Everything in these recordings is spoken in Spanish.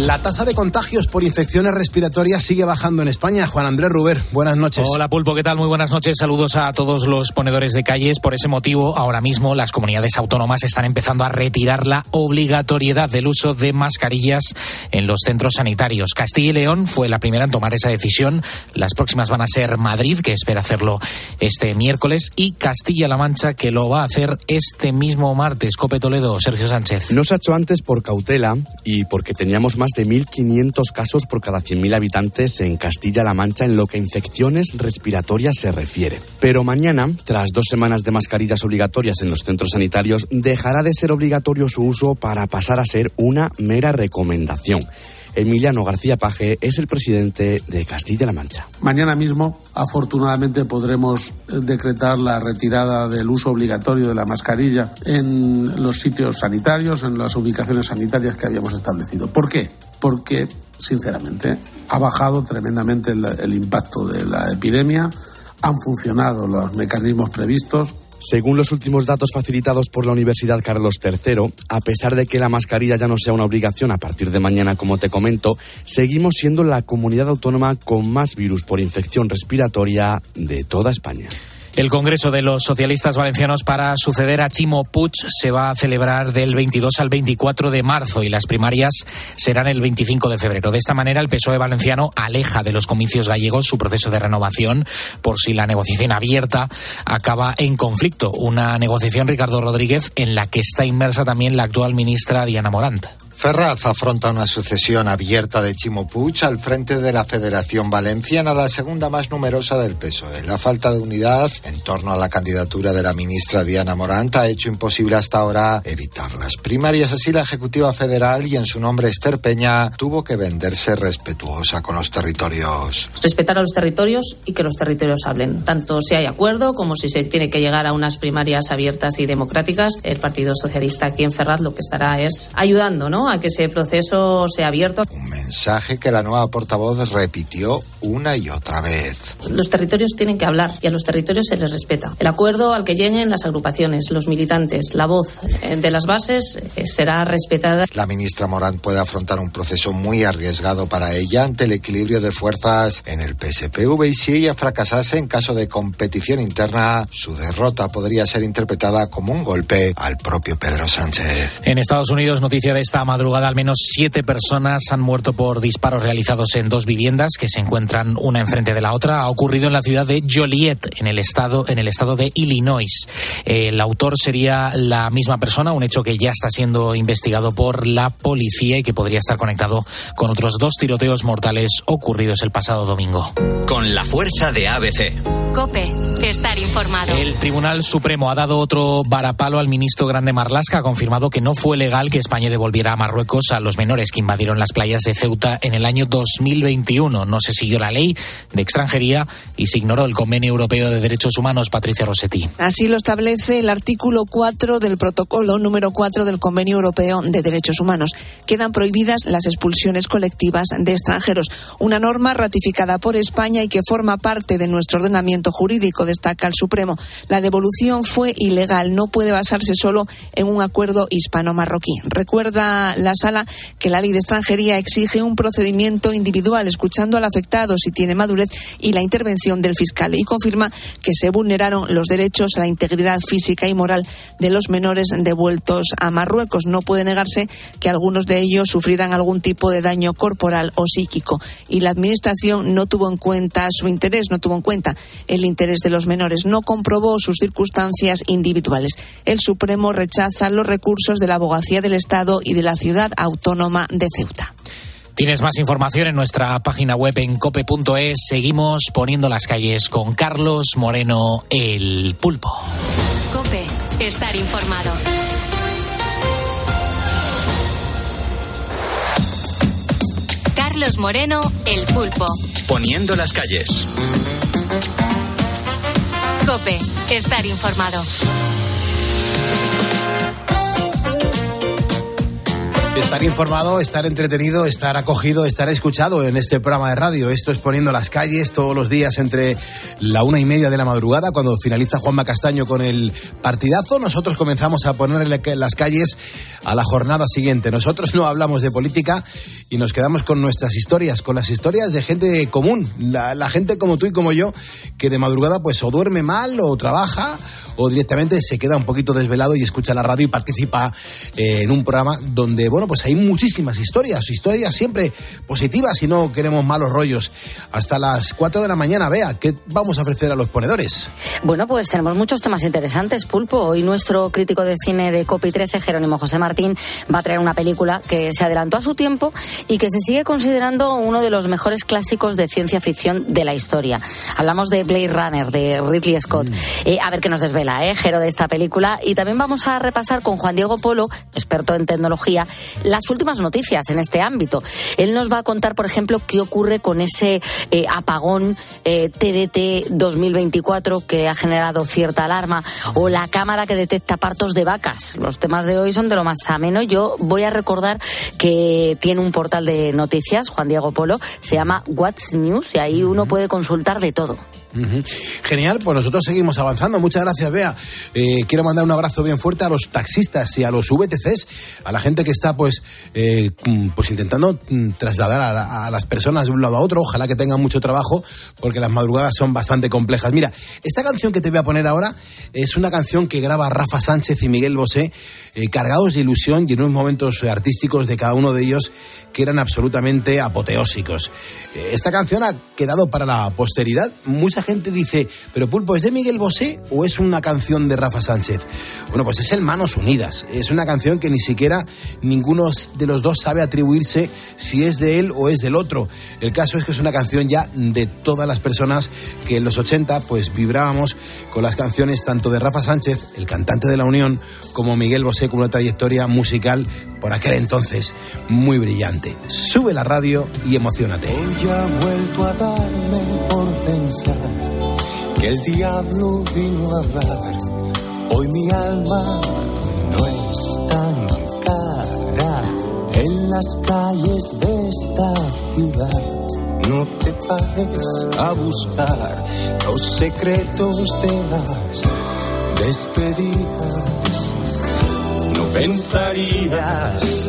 La tasa de contagios por infecciones respiratorias sigue bajando en España. Juan Andrés Ruber, buenas noches. Hola Pulpo, ¿qué tal? Muy buenas noches. Saludos a todos los ponedores de calles. Por ese motivo, ahora mismo las comunidades autónomas están empezando a retirar la obligatoriedad del uso de mascarillas en los centros sanitarios. Castilla y León fue la primera en tomar esa decisión. Las próximas van a ser Madrid, que espera hacerlo este miércoles, y Castilla-La Mancha, que lo va a hacer este mismo martes. Cope Toledo, Sergio Sánchez. No se ha hecho antes por cautela y porque teníamos más más de 1.500 casos por cada 100.000 habitantes en Castilla-La Mancha en lo que a infecciones respiratorias se refiere. Pero mañana, tras dos semanas de mascarillas obligatorias en los centros sanitarios, dejará de ser obligatorio su uso para pasar a ser una mera recomendación. Emiliano García Paje es el presidente de Castilla-La Mancha. Mañana mismo, afortunadamente, podremos eh, decretar la retirada del uso obligatorio de la mascarilla en los sitios sanitarios, en las ubicaciones sanitarias que habíamos establecido. ¿Por qué? Porque, sinceramente, ha bajado tremendamente el, el impacto de la epidemia, han funcionado los mecanismos previstos, según los últimos datos facilitados por la Universidad Carlos III, a pesar de que la mascarilla ya no sea una obligación a partir de mañana, como te comento, seguimos siendo la comunidad autónoma con más virus por infección respiratoria de toda España. El Congreso de los Socialistas Valencianos para suceder a Chimo Puig se va a celebrar del 22 al 24 de marzo y las primarias serán el 25 de febrero. De esta manera, el PSOE valenciano aleja de los comicios gallegos su proceso de renovación por si la negociación abierta acaba en conflicto. Una negociación, Ricardo Rodríguez, en la que está inmersa también la actual ministra Diana Morant. Ferraz afronta una sucesión abierta de Chimo al frente de la Federación Valenciana, la segunda más numerosa del PSOE. La falta de unidad en torno a la candidatura de la ministra Diana Morant ha hecho imposible hasta ahora evitar las primarias. Así, la Ejecutiva Federal y en su nombre Esther Peña tuvo que venderse respetuosa con los territorios. Respetar a los territorios y que los territorios hablen. Tanto si hay acuerdo como si se tiene que llegar a unas primarias abiertas y democráticas. El Partido Socialista aquí en Ferraz lo que estará es ayudando, ¿no? A que ese proceso sea abierto. Un mensaje que la nueva portavoz repitió una y otra vez. Los territorios tienen que hablar y a los territorios se les respeta. El acuerdo al que lleguen las agrupaciones, los militantes, la voz eh, de las bases eh, será respetada. La ministra Morán puede afrontar un proceso muy arriesgado para ella ante el equilibrio de fuerzas en el PSPV y si ella fracasase en caso de competición interna, su derrota podría ser interpretada como un golpe al propio Pedro Sánchez. En Estados Unidos, noticia de esta madrugada, al menos siete personas han muerto por disparos realizados en dos viviendas que se encuentran una enfrente de la otra. Ha ocurrido en la ciudad de Joliet, en el estado, en el estado de Illinois. El autor sería la misma persona, un hecho que ya está siendo investigado por la policía y que podría estar conectado con otros dos tiroteos mortales ocurridos el pasado domingo. Con la fuerza de ABC. Cope, estar informado. El Tribunal Supremo ha dado otro varapalo al ministro Grande Marlasca. Ha confirmado que no fue legal que España devolviera a Marruecos a los menores que invadieron las playas de Ceuta en el año 2021. No se siguió la ley de extranjería y se ignoró el Convenio Europeo de Derechos Humanos. Patricia Rossetti. Así lo establece el artículo 4 del protocolo número 4 del Convenio Europeo de Derechos Humanos. Quedan prohibidas las expulsiones colectivas de extranjeros. Una norma ratificada por España y que forma parte de nuestro ordenamiento jurídico, destaca el Supremo. La devolución fue ilegal. No puede basarse solo en un acuerdo hispano-marroquí. Recuerda la sala que la ley de extranjería exige un procedimiento individual, escuchando al afectado si tiene madurez y la intervención del fiscal. Y confirma que se vulneraron los derechos a la integridad física y moral de los menores devueltos a Marruecos. No puede negarse que algunos de ellos sufrieran algún tipo de daño corporal o psíquico. Y la Administración no tuvo en cuenta su interés, no tuvo en cuenta el interés de los menores, no comprobó sus circunstancias individuales. El Supremo rechaza los recursos de la Abogacía del Estado y de la Ciudad Autónoma de Ceuta. Tienes más información en nuestra página web en cope.es. Seguimos poniendo las calles con Carlos Moreno, el pulpo. Cope, estar informado. Carlos Moreno, el pulpo. Poniendo las calles. Cope, estar informado. Estar informado, estar entretenido, estar acogido, estar escuchado en este programa de radio. Esto es poniendo las calles todos los días entre la una y media de la madrugada, cuando finaliza Juanma Castaño con el partidazo. Nosotros comenzamos a ponerle las calles a la jornada siguiente. Nosotros no hablamos de política y nos quedamos con nuestras historias, con las historias de gente común, la, la gente como tú y como yo, que de madrugada pues o duerme mal o trabaja o directamente se queda un poquito desvelado y escucha la radio y participa eh, en un programa donde, bueno, pues hay muchísimas historias, historias siempre positivas y no queremos malos rollos. Hasta las 4 de la mañana, vea, ¿qué vamos a ofrecer a los ponedores? Bueno, pues tenemos muchos temas interesantes, Pulpo. Hoy nuestro crítico de cine de Copi 13, Jerónimo José Martín, va a traer una película que se adelantó a su tiempo y que se sigue considerando uno de los mejores clásicos de ciencia ficción de la historia. Hablamos de Blade Runner, de Ridley Scott. Mm. Eh, a ver qué nos desvela la ¿eh? de esta película. Y también vamos a repasar con Juan Diego Polo, experto en tecnología, las últimas noticias en este ámbito. Él nos va a contar, por ejemplo, qué ocurre con ese eh, apagón TDT eh, 2024 que ha generado cierta alarma o la cámara que detecta partos de vacas. Los temas de hoy son de lo más ameno. Yo voy a recordar que tiene un portal de noticias, Juan Diego Polo, se llama What's News y ahí uno puede consultar de todo. Genial, pues nosotros seguimos avanzando. Muchas gracias, Bea. Eh, quiero mandar un abrazo bien fuerte a los taxistas y a los VTCs, a la gente que está pues, eh, mm, pues intentando mm, trasladar a, las personas de un lado a otro. Ojalá que tengan mucho trabajo, porque las madrugadas son bastante complejas. Mira, esta canción que te voy a poner ahora es una canción que graba Rafa Sánchez y Miguel Bosé, eh, cargados de ilusión y en unos momentos artísticos de cada uno de ellos que eran absolutamente apoteósicos. esta canción ha quedado para la posteridad. Mucha gente dice, pero Pulpo, ¿es de Miguel Bosé o es una canción de Rafa Sánchez? Bueno, pues es el Manos Unidas. Es una canción que ni siquiera ninguno de los dos sabe atribuirse si es de él o es del otro. El caso es que es una canción ya de todas las personas que en los 80 pues vibrábamos con las canciones tanto de Rafa Sánchez, el cantante de la Unión, como Miguel Bosé con una trayectoria musical por aquel entonces muy brillante. Sube la radio y emocionate. Hoy ha vuelto a darme por pensar que el diablo vino a hablar. Hoy mi alma no es tan cara en las calles de esta ciudad. No te pares a buscar los secretos de las despedidas. Pensarías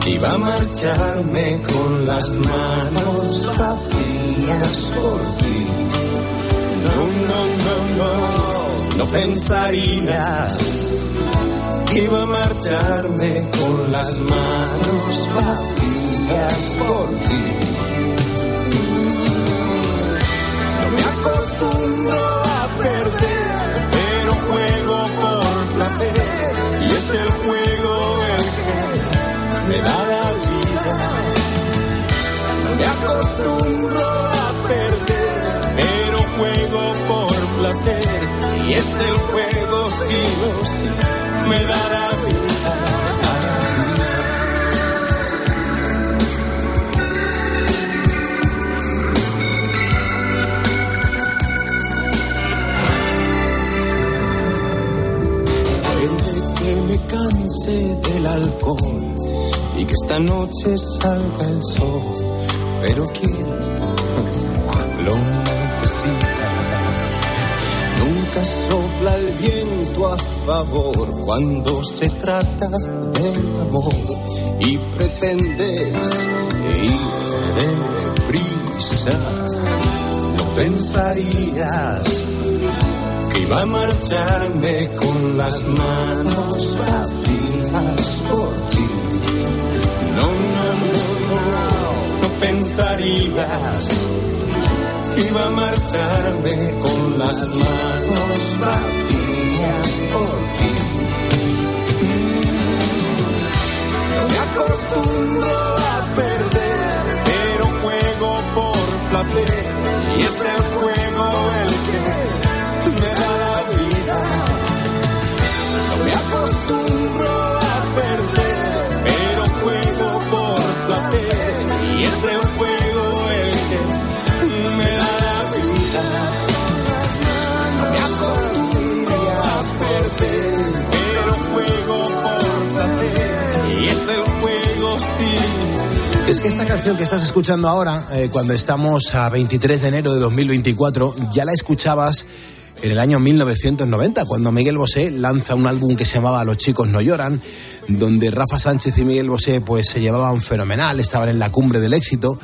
que iba a marcharme con las manos vacías por ti no, no, no, no, no pensarías que iba a marcharme con las manos vacías por ti. No me acostumbro es el juego el que me da la vida. Me acostumbro a perder juego por placer y es el juego sí o sí me dará vida. Canse del alcohol y que esta noche salga el sol, pero quién lo Nunca sopla el viento a favor cuando se trata del amor y pretendes ir prisa No pensarías que iba a marcharme con las manos vacías por ti. No, no, no, no, no pensarías iba a marcharme con las manos vacías por ti. Me acostumbro a perder, pero juego por placer y es Es que esta canción que estás escuchando ahora, eh, cuando estamos a 23 de enero de 2024, ya la escuchabas en el año 1990, cuando Miguel Bosé lanza un álbum que se llamaba Los chicos no lloran, donde Rafa Sánchez y Miguel Bosé pues se llevaban fenomenal, estaban en la cumbre del éxito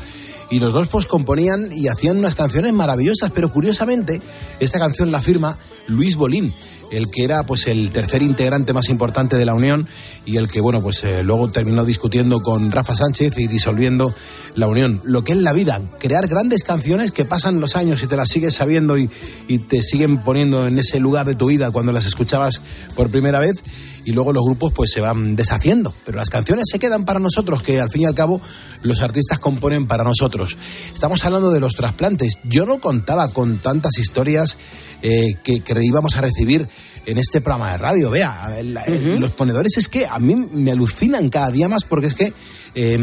y los dos pues componían y hacían unas canciones maravillosas, pero curiosamente esta canción la firma Luis Bolín, el que era pues el tercer integrante más importante de la Unión y el que bueno pues eh, luego terminó discutiendo con Rafa Sánchez y disolviendo la Unión. Lo que es la vida, crear grandes canciones que pasan los años y te las sigues sabiendo y, y te siguen poniendo en ese lugar de tu vida cuando las escuchabas por primera vez y luego los grupos pues se van deshaciendo, pero las canciones se quedan para nosotros, que al fin y al cabo los artistas componen para nosotros. Estamos hablando de los trasplantes. Yo no contaba con tantas historias eh, que, que íbamos a recibir en este programa de radio. Vea, el- el- los ponedores es que a mí me alucinan cada día más porque es que eh,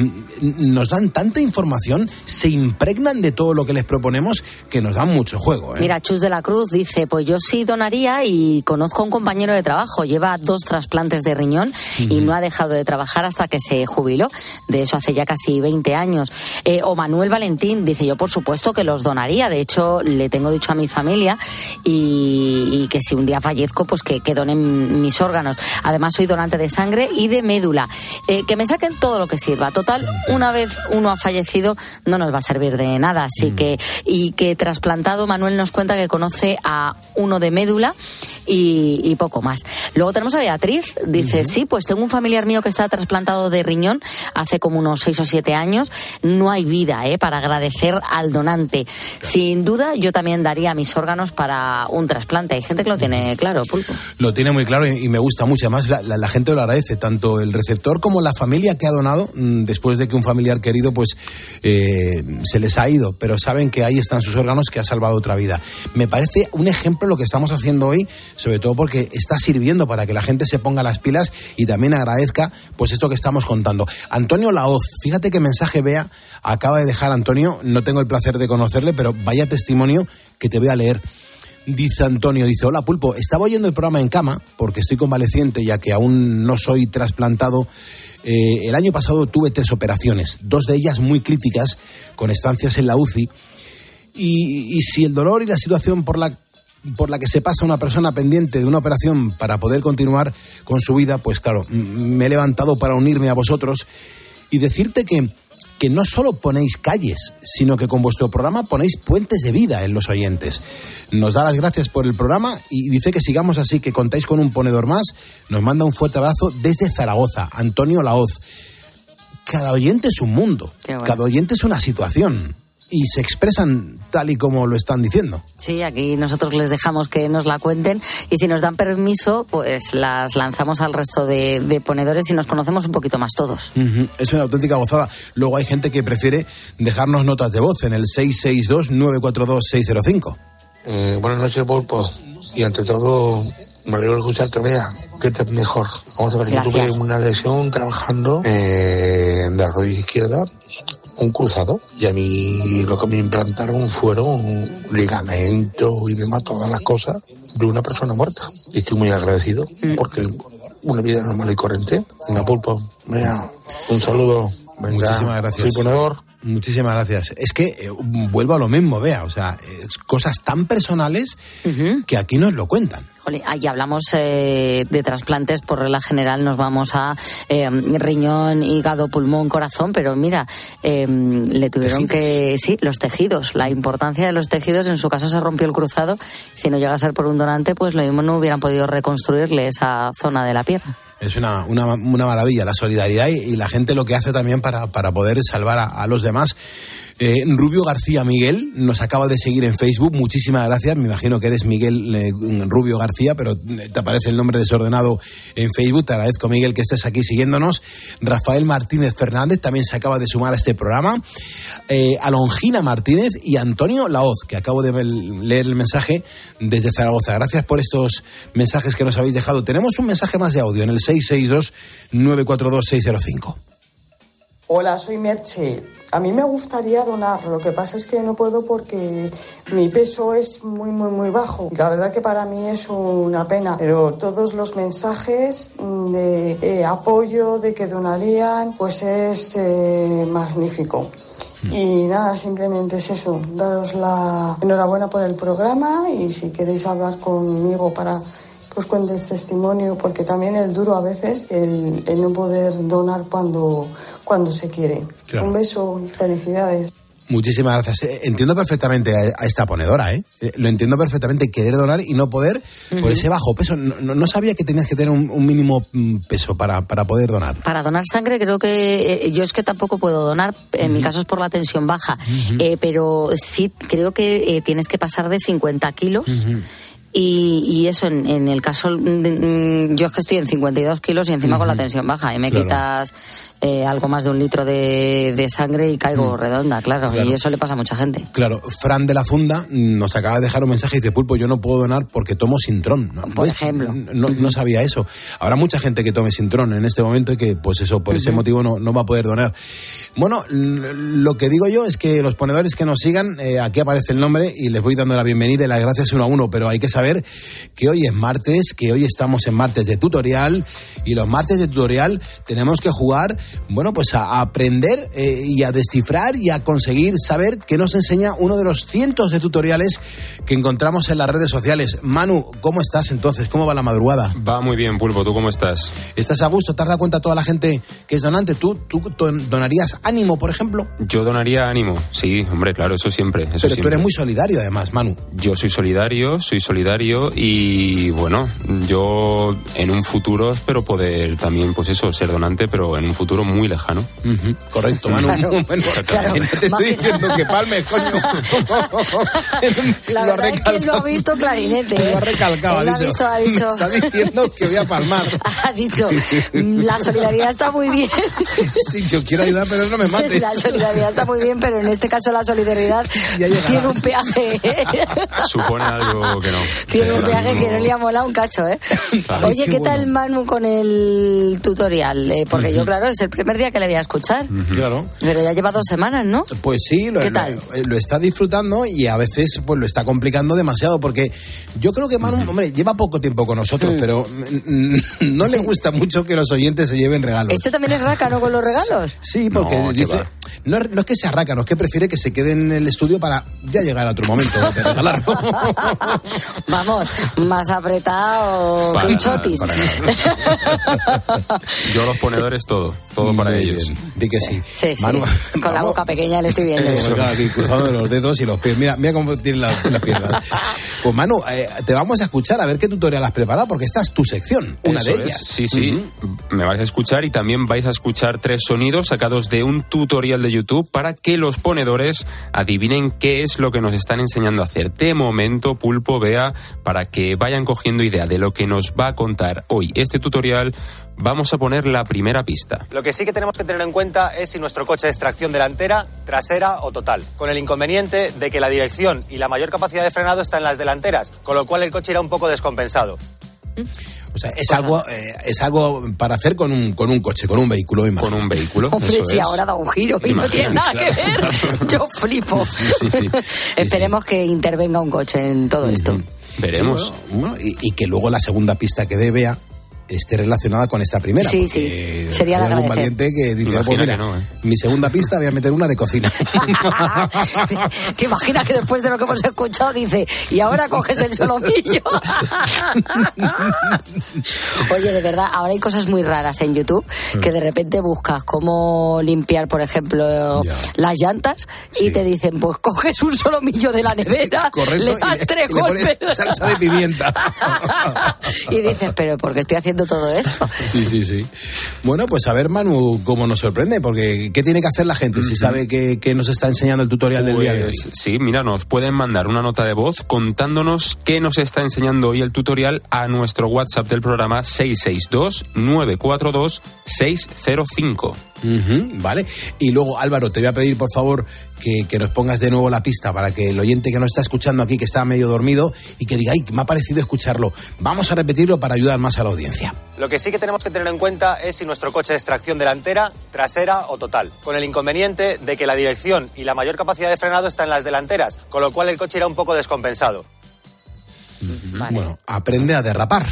nos dan tanta información, se impregnan de todo lo que les proponemos que nos dan mucho juego. ¿eh? Mira, Chus de la Cruz dice, pues yo sí donaría y conozco a un compañero de trabajo, lleva dos trasplantes de riñón y no ha dejado de trabajar hasta que se jubiló, de eso hace ya casi 20 años. Eh, o Manuel Valentín dice, yo por supuesto que los donaría, de hecho le tengo dicho a mi familia y, y que si un día fallezco, pues que, que donen mis órganos. Además soy donante de sangre y de médula. Eh, que me saquen todo lo que Total, una vez uno ha fallecido, no nos va a servir de nada. Así que, y que trasplantado, Manuel nos cuenta que conoce a uno de médula y, y poco más. Luego tenemos a Beatriz, dice, sí, pues tengo un familiar mío que está trasplantado de riñón hace como unos seis o siete años. No hay vida, ¿eh? Para agradecer al donante. Sin duda, yo también daría mis órganos para un trasplante. Hay gente que lo tiene claro, Pulpo. Lo tiene muy claro y, y me gusta mucho. Además, la, la- la gente lo agradece, tanto el receptor como la familia que ha donado, mm, después de que un familiar querido pues eh, se les ha ido. Pero saben que ahí están sus órganos que ha salvado otra vida. Me parece un ejemplo lo que estamos haciendo hoy, sobre todo porque está sirviendo para que la gente se ponga las pilas y también agradezca pues esto que estamos contando. Antonio Laoz, fíjate qué mensaje vea acaba de dejar Antonio. No tengo el placer de conocerle, pero vaya testimonio que te voy a leer. Dice Antonio, dice, hola Pulpo, estaba oyendo el programa en cama porque estoy convaleciente ya que aún no soy trasplantado. Eh, el año pasado tuve tres operaciones, dos de ellas muy críticas, con estancias en la UCI. Y, y si el dolor y la situación por la, por la que se pasa una persona pendiente de una operación para poder continuar con su vida, pues claro, me he levantado para unirme a vosotros y decirte que, que no solo ponéis calles, sino que con vuestro programa ponéis puentes de vida en los oyentes. Nos da las gracias por el programa y dice que sigamos así, que contáis con un ponedor más. Nos manda un fuerte abrazo desde Zaragoza, Antonio Laoz. Cada oyente es un mundo, bueno. cada oyente es una situación y se expresan tal y como lo están diciendo. Sí, aquí nosotros les dejamos que nos la cuenten y si nos dan permiso, pues las lanzamos al resto de, de ponedores y nos conocemos un poquito más todos. Ujú, Es una auténtica gozada. Luego hay gente que prefiere dejarnos notas de voz en el 662-942-605. Eh, buenas noches, Pulpo. Y ante todo, me alegro de escucharte, vea, que estés mejor. Vamos a ver, yo tuve una lesión trabajando eh, de la rodilla izquierda, un cruzado, y a mí lo que me implantaron fueron ligamentos y demás, todas las cosas de una persona muerta. Y estoy muy agradecido porque una vida normal y corriente. Venga, Pulpo, vea, un saludo. Venga, Muchísimas gracias. soy ponedor. Muchísimas gracias. Es que eh, vuelvo a lo mismo, vea, o sea, eh, cosas tan personales que aquí nos lo cuentan. Jolín, ahí hablamos eh, de trasplantes, por regla general nos vamos a eh, riñón, hígado, pulmón, corazón, pero mira, eh, le tuvieron que, sí, los tejidos, la importancia de los tejidos, en su caso se rompió el cruzado, si no llega a ser por un donante, pues lo mismo no hubieran podido reconstruirle esa zona de la pierna. Es una, una, una maravilla la solidaridad y, la gente lo que hace también para, para poder salvar a los demás. Eh, Rubio García Miguel nos acaba de seguir en Facebook. Muchísimas gracias. Me imagino que eres Miguel eh, Rubio García, pero eh, te aparece el nombre desordenado en Facebook. Te agradezco, Miguel, que estés aquí siguiéndonos. Rafael Martínez Fernández también se acaba de sumar a este programa. Eh, Alongina Martínez y Antonio Laoz, que acabo de leer el mensaje desde Zaragoza. Gracias por estos mensajes que nos habéis dejado. Tenemos un mensaje más de audio en el 662-942-605. Hola, soy Merche. A mí me gustaría donar, lo que pasa es que no puedo porque mi peso es muy, muy, muy bajo. Y la verdad que para mí es una pena, pero todos los mensajes de eh, apoyo, de que donarían, pues es eh, magnífico. Y nada, simplemente es eso, daros la enhorabuena por el programa y si queréis hablar conmigo para que os cuente el testimonio, porque también es duro a veces el, el no poder donar cuando, cuando se quiere. Claro. Un beso y felicidades. Muchísimas gracias. Eh, Entiendo perfectamente a, esta ponedora, ¿eh? Eh, Lo entiendo perfectamente, querer donar y no poder por ese bajo peso. No, no- no sabía que tenías que tener un, un mínimo mm, peso para, para poder donar. Para donar sangre creo que eh, yo es que tampoco puedo donar, en mi caso es por la tensión baja, Eh, pero sí creo que eh, tienes que pasar de 50 kilos. Y, y eso, en, en el caso, mm, yo es que estoy en 52 kilos y encima con la tensión baja. Y me Claro. quitas eh, algo más de un litro de, de sangre y caigo redonda, claro, Claro. Y eso le pasa a mucha gente. Claro, Fran de la Funda mm, nos acaba de dejar un mensaje y dice, Pulpo, yo no puedo donar porque tomo Sintrón. ¿no? Por ejemplo. No, no sabía eso. Habrá mucha gente que tome Sintrón en este momento y que, pues eso, por ese motivo no, no va a poder donar. Bueno, lo que digo yo es que los ponedores que nos sigan, eh, aquí aparece el nombre y les voy dando la bienvenida y las gracias uno a uno, pero hay que saber que hoy es martes, que hoy estamos en martes de tutorial y los martes de tutorial tenemos que jugar, bueno, pues a, aprender eh, y a descifrar y a conseguir saber qué nos enseña uno de los cientos de tutoriales que encontramos en las redes sociales. Manu, ¿cómo estás entonces? ¿Cómo va la madrugada? Va muy bien, Pulpo. ¿Tú cómo estás? ¿Estás a gusto? ¿Te has dado cuenta toda la gente que es donante? ¿Tú, tú don- donarías ánimo, por ejemplo? Yo donaría ánimo. Sí, hombre, claro, eso siempre. Eso Pero tú eres muy solidario además, Manu. Yo soy solidario, soy solidario y bueno, yo en un futuro espero poder también, pues eso, ser donante, pero en un futuro muy lejano. Correcto, Manu. Claro, Bueno, claro. te estoy diciendo que palmes, coño. La Lo ha verdad es que él lo ha visto clarinete. Lo ha ¿eh? recalcado, Él ha lo ha dicho, visto, ha Me dicho. está diciendo que voy a palmar. Ha dicho, "Mm, la solidaridad está muy bien. Sí, yo quiero ayudar, pero no me mates. La solidaridad está muy bien, pero en este caso la solidaridad tiene un peaje. Supone algo que no. tiene un peaje que no le ha molado un cacho, ¿eh? Oye, qué ¿qué tal Manu con el tutorial? Eh, porque yo, claro, es el primer día que le voy a escuchar. Claro. Pero ya lleva dos semanas, ¿no? Pues sí, lo, ¿Qué lo- tal? lo está disfrutando y a veces pues lo está complicando demasiado porque yo creo que Manu, hombre, lleva poco tiempo con nosotros, Mm. pero no le gusta mucho que los oyentes se lleven regalos. ¿Este también es raca, no con los regalos? Sí, porque No, ¿qué dice, va? No, es- no es que se arraca, no es que prefiere que se quede en el estudio para ya llegar a otro momento de regalarlo. Vamos, más apretado Para que un chotis. para nada. Yo los ponedores todo, todo para Muy ellos. bien, Di que sí. Sí, sí. Manu, con la boca pequeña le estoy viendo. Aquí cruzado de los dedos y los pies. Mira, mira cómo tiene las, las piernas. Pues Manu, eh, te vamos a escuchar a ver qué tutorial has preparado, porque esta es tu sección, una Eso de es. ellas. Sí, sí. Me vais a escuchar y también vais a escuchar tres sonidos sacados de un tutorial de YouTube para que los ponedores adivinen qué es lo que nos están enseñando a hacer. De momento, Pulpo, vea, para que vayan cogiendo idea de lo que nos va a contar hoy este tutorial, vamos a poner la primera pista. Lo que sí que tenemos que tener en cuenta es si nuestro coche es tracción delantera, trasera o total, con el inconveniente de que la dirección y la mayor capacidad de frenado está en las delanteras, con lo cual el coche irá un poco descompensado. O sea, es algo, eh, es algo para hacer con un, con un coche, con un vehículo. Con un vehículo. Hombre, si ahora da un giro y no tiene nada que ver. Yo flipo. Sí, sí, sí. Esperemos que intervenga un coche en todo esto. Veremos. Bueno, y, y que luego la segunda pista que dé Bea esté relacionada con esta primera. Sí, porque sí. Sería agradecer. valiente que dice, pues mira, no, ¿eh? mi segunda pista voy a meter una de cocina. ¿Te imaginas que después de lo que hemos escuchado dice, y ahora coges el solomillo? Oye, de verdad, ahora hay cosas muy raras en YouTube que de repente buscas cómo limpiar, por ejemplo, las llantas y te dicen, pues coges un solomillo de la nevera, Correcto, le y das le- tres y le pones golpes salsa de pimienta. y dices, pero ¿por qué estoy haciendo todo esto? Sí, sí, sí. Bueno, pues a ver, Manu, cómo nos sorprende, porque ¿qué tiene que hacer la gente si sabe que, que nos está enseñando el tutorial del día de hoy? Pues, sí, mira, nos pueden mandar una nota de voz contándonos qué nos está enseñando hoy el tutorial a nuestro WhatsApp del programa 662-942-605. Ujú, vale. Y luego, Álvaro, te voy a pedir, por favor, que, que nos pongas de nuevo la pista para que el oyente que nos está escuchando aquí, que está medio dormido, y que diga, ay, me ha parecido escucharlo. Vamos a repetirlo para ayudar más a la audiencia. Lo que sí que tenemos que tener en cuenta es si nuestro coche es tracción delantera, trasera o total, con el inconveniente de que la dirección y la mayor capacidad de frenado está en las delanteras, con lo cual el coche irá un poco descompensado. Bueno, aprende a derrapar,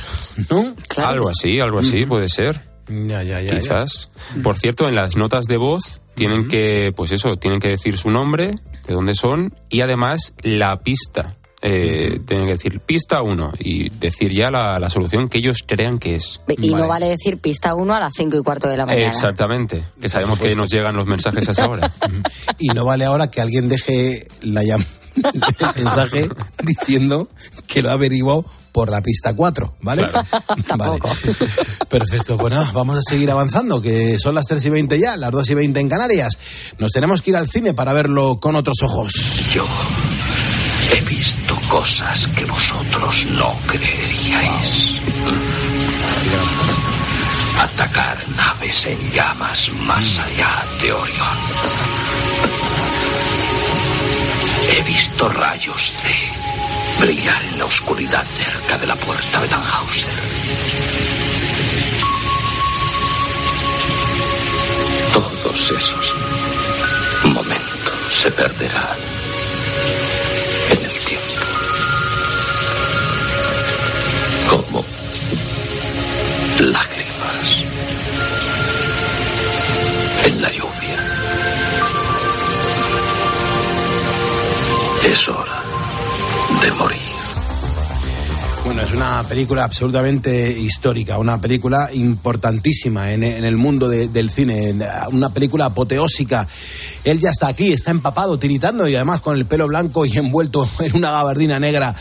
¿no? Algo así, algo así puede ser. Ya, ya, ya. ya. Quizás. Por cierto, en las notas de voz tienen que, pues eso, tienen que decir su nombre, de dónde son y además la pista. Eh, Tienen que decir pista 1 y decir ya la, la solución que ellos crean que es. Y no vale decir pista 1 a las 5 y cuarto de la mañana. Exactamente, que sabemos que nos llegan los mensajes a esa hora. Y no vale ahora que alguien deje la llam- el mensaje diciendo que lo ha averiguado por la pista 4, ¿vale? Vale. Perfecto, pues nada, vamos a seguir avanzando, que son las 3 y 20 ya, las 2 y 20 en Canarias. Nos tenemos que ir al cine para verlo con otros ojos. Yo he visto cosas que vosotros no creeríais. Atacar naves en llamas más allá de Orión. He visto rayos de brillar en la oscuridad cerca de la puerta de Tannhauser. Todos esos momentos se perderán morir. Bueno, es una película absolutamente histórica, una película importantísima en, el mundo de- del cine, una película apoteósica. Él ya está aquí, está empapado, tiritando y además con el pelo blanco y envuelto en una gabardina negra.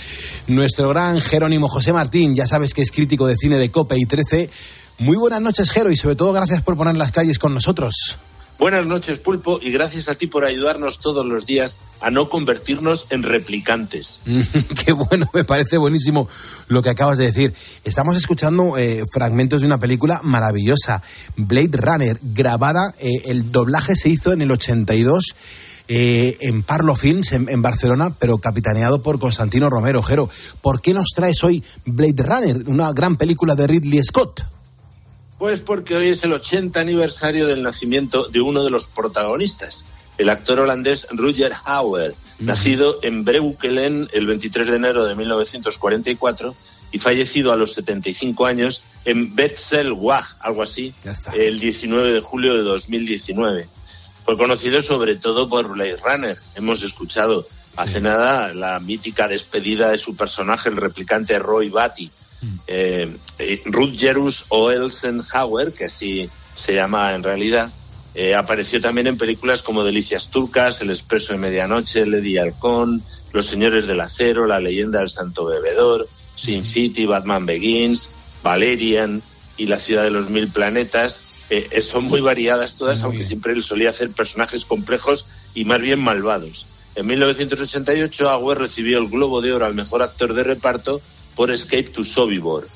Nuestro gran Jerónimo José Martín, ya sabes que es crítico de cine de Cope y 13. Muy buenas noches, Jero, y sobre todo gracias por poner las calles con nosotros. Buenas noches, Pulpo, y gracias a ti por ayudarnos todos los días a no convertirnos en replicantes. Qué bueno, me parece buenísimo lo que acabas de decir. Estamos escuchando eh, fragmentos de una película maravillosa, Blade Runner, grabada, eh, el doblaje se hizo en el 82 eh, en Parlo Films, en, en Barcelona, pero capitaneado por Constantino Romero. Jero, ¿por qué nos traes hoy Blade Runner, una gran película de Ridley Scott? Pues porque hoy es el 80 aniversario del nacimiento de uno de los protagonistas, el actor holandés Rutger Hauer, nacido en Breukelen el 23 de enero de 1944 y fallecido a los 75 años en Betzelwag, algo así, el 19 de julio de 2019. Fue conocido sobre todo por Blade Runner. Hemos escuchado hace nada la mítica despedida de su personaje, el replicante Roy Batty. Eh, eh, Rutgerus Oelsenhauer, que así se llama en realidad, eh, apareció también en películas como Delicias Turcas, El Expreso de Medianoche, Lady Halcón, Los Señores del Acero, La Leyenda del Santo Bebedor, Sin City, Batman Begins, Valerian y La Ciudad de los Mil Planetas. Eh, eh, son muy variadas todas, aunque siempre él solía hacer personajes complejos y más bien malvados. En 1988, Auer recibió el Globo de Oro al mejor actor de reparto por Escape to Sobibor.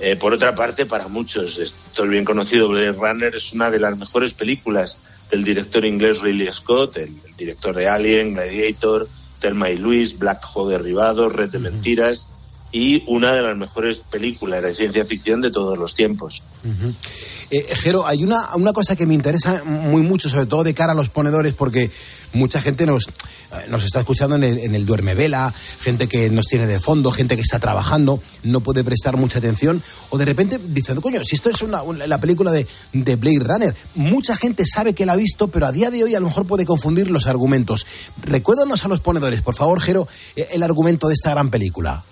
Eh, por otra parte, para muchos, esto es bien conocido, Blade Runner es una de las mejores películas del director inglés Ridley Scott, el, el director de Alien, Gladiator, Thelma y Luis, Black Hole Derribado, Red de Mentiras y una de las mejores películas de ciencia ficción de todos los tiempos. Jero, hay una, una cosa que me interesa muy mucho, sobre todo de cara a los ponedores, porque mucha gente nos, eh, nos está escuchando en el, en duerme vela, gente que nos tiene de fondo, gente que está trabajando, no puede prestar mucha atención, o de repente diciendo, coño, si esto es una, una- la película de, de Blade Runner, mucha gente sabe que la ha visto, pero a día de hoy a lo mejor puede confundir los argumentos. Recuérdanos a los ponedores, por favor, Jero, eh, el argumento de esta gran película.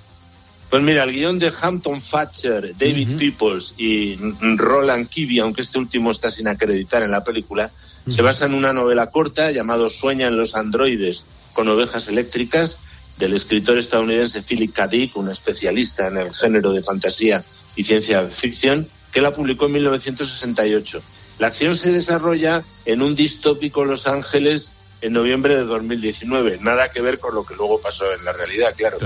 Pues mira, el guion de Hampton Thatcher, David Peoples y Roland Kibby, aunque este último está sin acreditar en la película, se basa en una novela corta llamado Sueñan los androides con ovejas eléctricas del escritor estadounidense Philip K. Dick, un especialista en el género de fantasía y ciencia ficción, que la publicó en 1968. La acción se desarrolla en un distópico Los Ángeles en noviembre de 2019. Nada que ver con lo que luego pasó en la realidad, claro.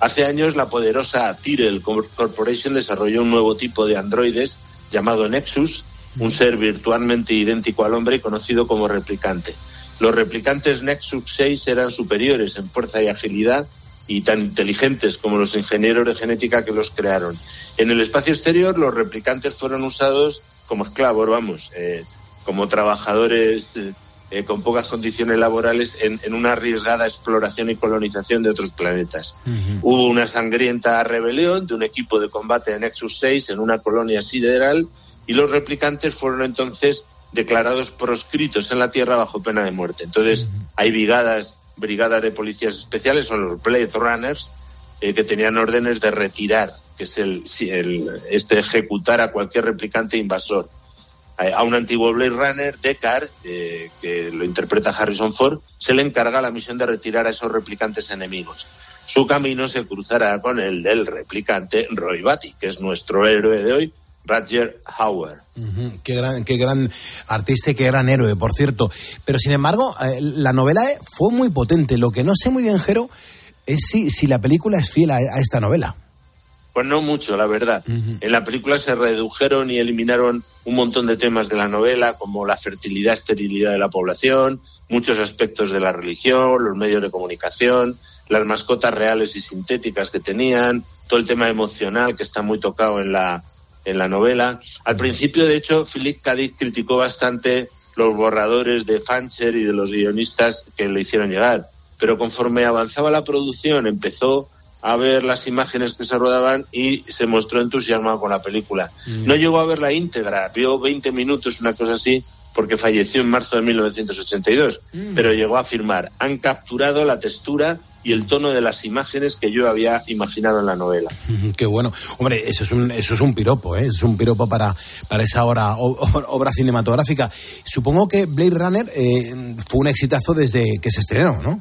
Hace años la poderosa Tyrell Corporation desarrolló un nuevo tipo de androides llamado Nexus un ser virtualmente idéntico al hombre y conocido como replicante. Los replicantes Nexus 6 eran superiores en fuerza y agilidad y tan inteligentes como los ingenieros de genética que los crearon. En el espacio exterior, los replicantes fueron usados como esclavos, vamos, eh, como trabajadores eh, eh, con pocas condiciones laborales en, en, una arriesgada exploración y colonización de otros planetas. Hubo una sangrienta rebelión de un equipo de combate de Nexus 6 en una colonia sideral y los replicantes fueron entonces declarados proscritos en la Tierra bajo pena de muerte. Entonces, hay brigadas, brigadas de policías especiales, son los Blade Runners, eh, que tenían órdenes de retirar, que es el, el este ejecutar a cualquier replicante invasor. A un antiguo Blade Runner, Deckard, eh, que lo interpreta Harrison Ford, se le encarga la misión de retirar a esos replicantes enemigos. Su camino se cruzará con el del replicante Roy Batty, que es nuestro héroe de hoy, Roger Hauer. Qué, gran, qué gran artista y qué gran héroe, por cierto. Pero sin embargo, eh, la novela fue muy potente. Lo que no sé muy bien, Jero, es si, si la película es fiel a, esta novela. Pues no mucho, la verdad. Uh -huh. En la película se redujeron y eliminaron un montón de temas de la novela, como la fertilidad, esterilidad de la población, muchos aspectos de la religión, los medios de comunicación, las mascotas reales y sintéticas que tenían, todo el tema emocional que está muy tocado en la, en la novela. Al principio, de hecho, Philip. Dick criticó bastante los borradores de Fancher y de los guionistas que le hicieron llegar. Pero conforme avanzaba la producción, empezó a ver las imágenes que se rodaban y se mostró entusiasmado con la película. Mm. No llegó a ver la íntegra, vio 20 minutos, una cosa así, porque falleció en marzo de 1982. Mm. Pero llegó a afirmar, han capturado la textura y el tono de las imágenes que yo había imaginado en la novela. Qué bueno. Hombre, eso es un, eso es un piropo, ¿eh? es un piropo para, para esa obra, obra cinematográfica. Supongo que Blade Runner eh, fue un exitazo desde que se estrenó, ¿no?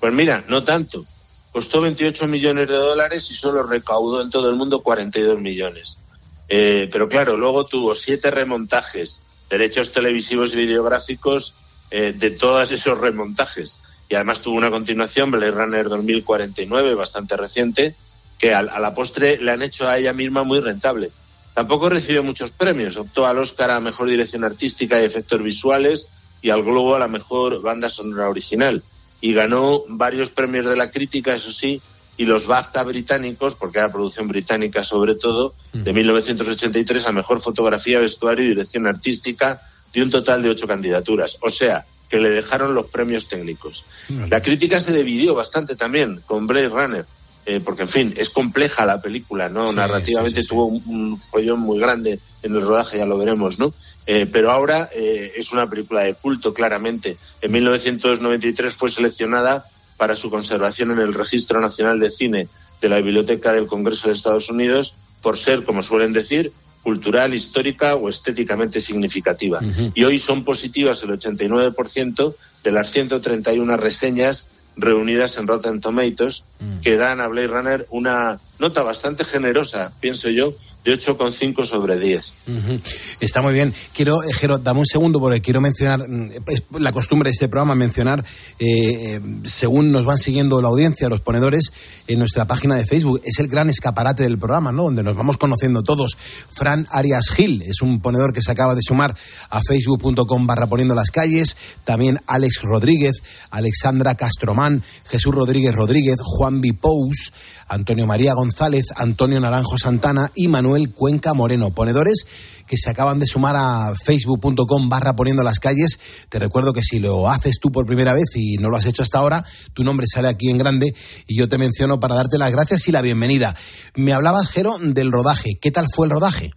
Pues mira, no tanto. Costó 28 millones de dólares y solo recaudó en todo el mundo 42 millones. Eh, pero claro, luego tuvo siete remontajes, derechos televisivos y videográficos eh, de todos esos remontajes y además tuvo una continuación, Blade Runner 2049, bastante reciente, que a, a, la postre le han hecho a ella misma muy rentable. Tampoco recibió muchos premios, optó al Oscar a Mejor Dirección Artística y Efectos Visuales y al Globo a la Mejor Banda Sonora Original. Y ganó varios premios de la crítica, eso sí, y los BAFTA británicos, porque era producción británica sobre todo, de 1983 a Mejor Fotografía, Vestuario y Dirección Artística, de un total de ocho candidaturas. O sea, que le dejaron los premios técnicos. La crítica se dividió bastante también con Blade Runner, eh, porque en fin, es compleja la película, ¿no? Sí, Narrativamente sí, sí, tuvo un, un, follón muy grande en el rodaje, ya lo veremos, ¿no? Eh, pero ahora eh, es una película de culto, claramente. En 1993 fue seleccionada para su conservación en el Registro Nacional de Cine de la Biblioteca del Congreso de Estados Unidos por ser, como suelen decir, cultural, histórica o estéticamente significativa. Uh -huh. Y hoy son positivas el 89% de las 131 reseñas reunidas en Rotten Tomatoes mm. que dan a Blade Runner una nota bastante generosa, pienso yo, de 8,5 sobre 10. Uh -huh. Está muy bien. Quiero, eh, Jero, dame un segundo porque quiero mencionar, mm, es la costumbre de este programa, mencionar, eh, según nos van siguiendo la audiencia, los ponedores, en nuestra página de Facebook. Es el gran escaparate del programa, ¿no? Donde nos vamos conociendo todos. Fran Arias Gil es un ponedor que se acaba de sumar a facebook.com barra poniendo las calles. También Alex Rodríguez, Alexandra Castromán, Jesús Rodríguez Rodríguez, Juan Bipous, Antonio María González, Antonio Naranjo Santana y Manuel Cuenca Moreno, ponedores que se acaban de sumar a facebook.com barra poniendo las calles. Te recuerdo que si lo haces tú por primera vez y no lo has hecho hasta ahora, tu nombre sale aquí en grande y yo te menciono para darte las gracias y la bienvenida. Me hablaba Jero del rodaje. ¿Qué tal fue el rodaje?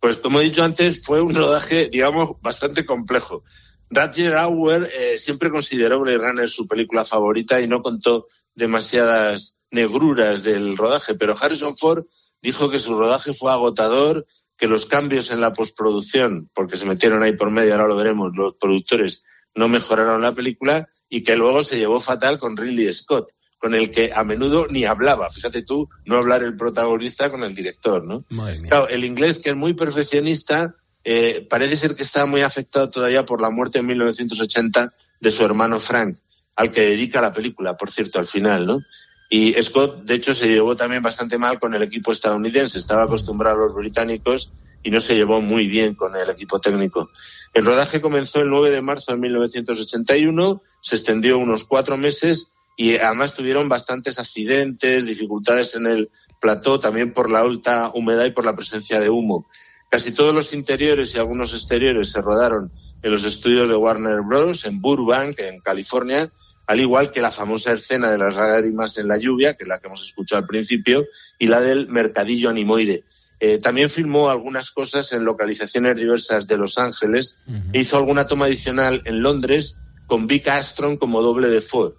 Pues como he dicho antes, fue un rodaje, digamos, bastante complejo. Roger Hauer eh, siempre consideró Blade Runner su película favorita y no contó demasiadas negruras del rodaje, pero Harrison Ford dijo que su rodaje fue agotador, que los cambios en la postproducción, porque se metieron ahí por medio, ahora lo veremos, los productores no mejoraron la película y que luego se llevó fatal con Ridley Scott, con el que a menudo ni hablaba. Fíjate tú, no hablar el protagonista con el director, ¿no? Claro, el inglés, que es muy perfeccionista, eh, parece ser que está muy afectado todavía por la muerte en 1980 de su hermano Frank, al que dedica la película, por cierto, al final, ¿no? Y Scott, de hecho, se llevó también bastante mal con el equipo estadounidense. Estaba acostumbrado a los británicos y no se llevó muy bien con el equipo técnico. El rodaje comenzó el 9 de marzo de 1981, se extendió unos cuatro meses y además tuvieron bastantes accidentes, dificultades en el plató, también por la alta humedad y por la presencia de humo. Casi todos los interiores y algunos exteriores se rodaron en los estudios de Warner Bros. en Burbank, en California, al igual que la famosa escena de las lágrimas en la lluvia, que es la que hemos escuchado al principio, y la del mercadillo animoide. Eh, también filmó algunas cosas en localizaciones diversas de Los Ángeles e hizo alguna toma adicional en Londres con Vic Astron como doble de Ford.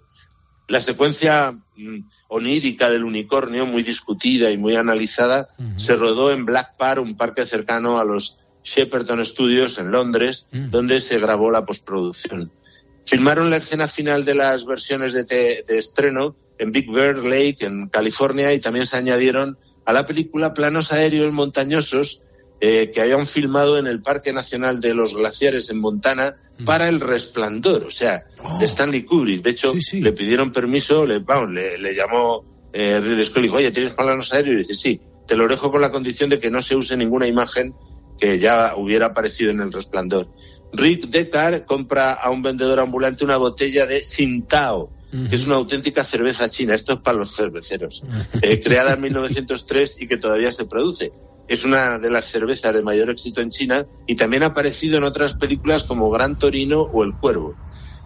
La secuencia mm, onírica del unicornio, muy discutida y muy analizada, se rodó en Black Park, un parque cercano a los Shepperton Studios en Londres, donde se grabó la postproducción. Filmaron la escena final de las versiones de, te- de estreno en Big Bear Lake, en California, y también se añadieron a la película planos aéreos montañosos eh, que habían filmado en el Parque Nacional de los Glaciares en Montana para El Resplandor, o sea, de Stanley Kubrick. De hecho, le pidieron permiso, le, le, le llamó eh, Ridley Scott y dijo, oye, ¿tienes planos aéreos? Y dice, sí, te lo dejo con la condición de que no se use ninguna imagen que ya hubiera aparecido en El Resplandor. Rick Deckard compra a un vendedor ambulante una botella de Sintao, que es una auténtica cerveza china. Esto es para los cerveceros. Eh, creada en 1903 y que todavía se produce. Es una de las cervezas de mayor éxito en China y también ha aparecido en otras películas como Gran Torino o El Cuervo.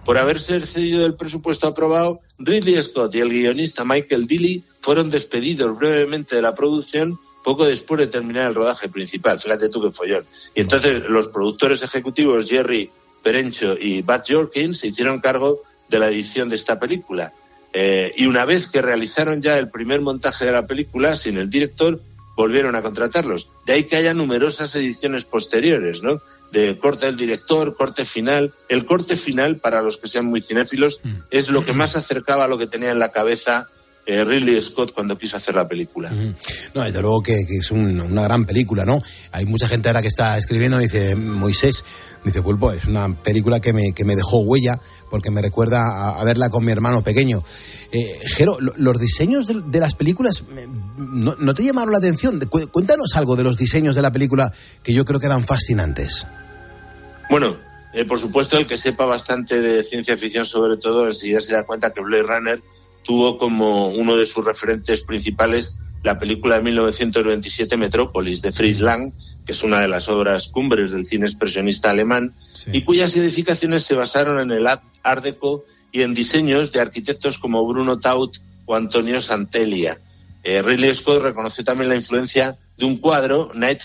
Por haberse excedido el presupuesto aprobado, Ridley Scott y el guionista Michael Dilly fueron despedidos brevemente de la producción poco después de terminar el rodaje principal. Fíjate tú qué follón. Y entonces los productores ejecutivos Jerry Perencho y Bud Jorkins se hicieron cargo de la edición de esta película. Eh, y una vez que realizaron ya el primer montaje de la película, sin el director, volvieron a contratarlos. De ahí que haya numerosas ediciones posteriores, ¿no? De corte del director, corte final. El corte final, para los que sean muy cinéfilos, es lo que más acercaba a lo que tenía en la cabeza eh, Ridley Scott cuando quiso hacer la película. No, desde luego que, que es un- una gran película, ¿no? Hay mucha gente ahora que está escribiendo, dice Moisés, dice Pulpo, es una película que me, que me dejó huella porque me recuerda a, a verla con mi hermano pequeño. Eh, Jero, lo- los diseños de, de las películas, ¿no, no te llamaron la atención? Cuéntanos algo de los diseños de la película que yo creo que eran fascinantes. Bueno, eh, por supuesto, el que sepa bastante de ciencia ficción, sobre todo, enseguida se da cuenta que Blade Runner tuvo como uno de sus referentes principales la película de 1927 Metrópolis de Fritz Lang, que es una de las obras cumbres del cine expresionista alemán, y cuyas edificaciones se basaron en el Art Art Deco y en diseños de arquitectos como Bruno Taut o Antonio Santelia. Eh, Ridley Scott reconoció también la influencia de un cuadro, Night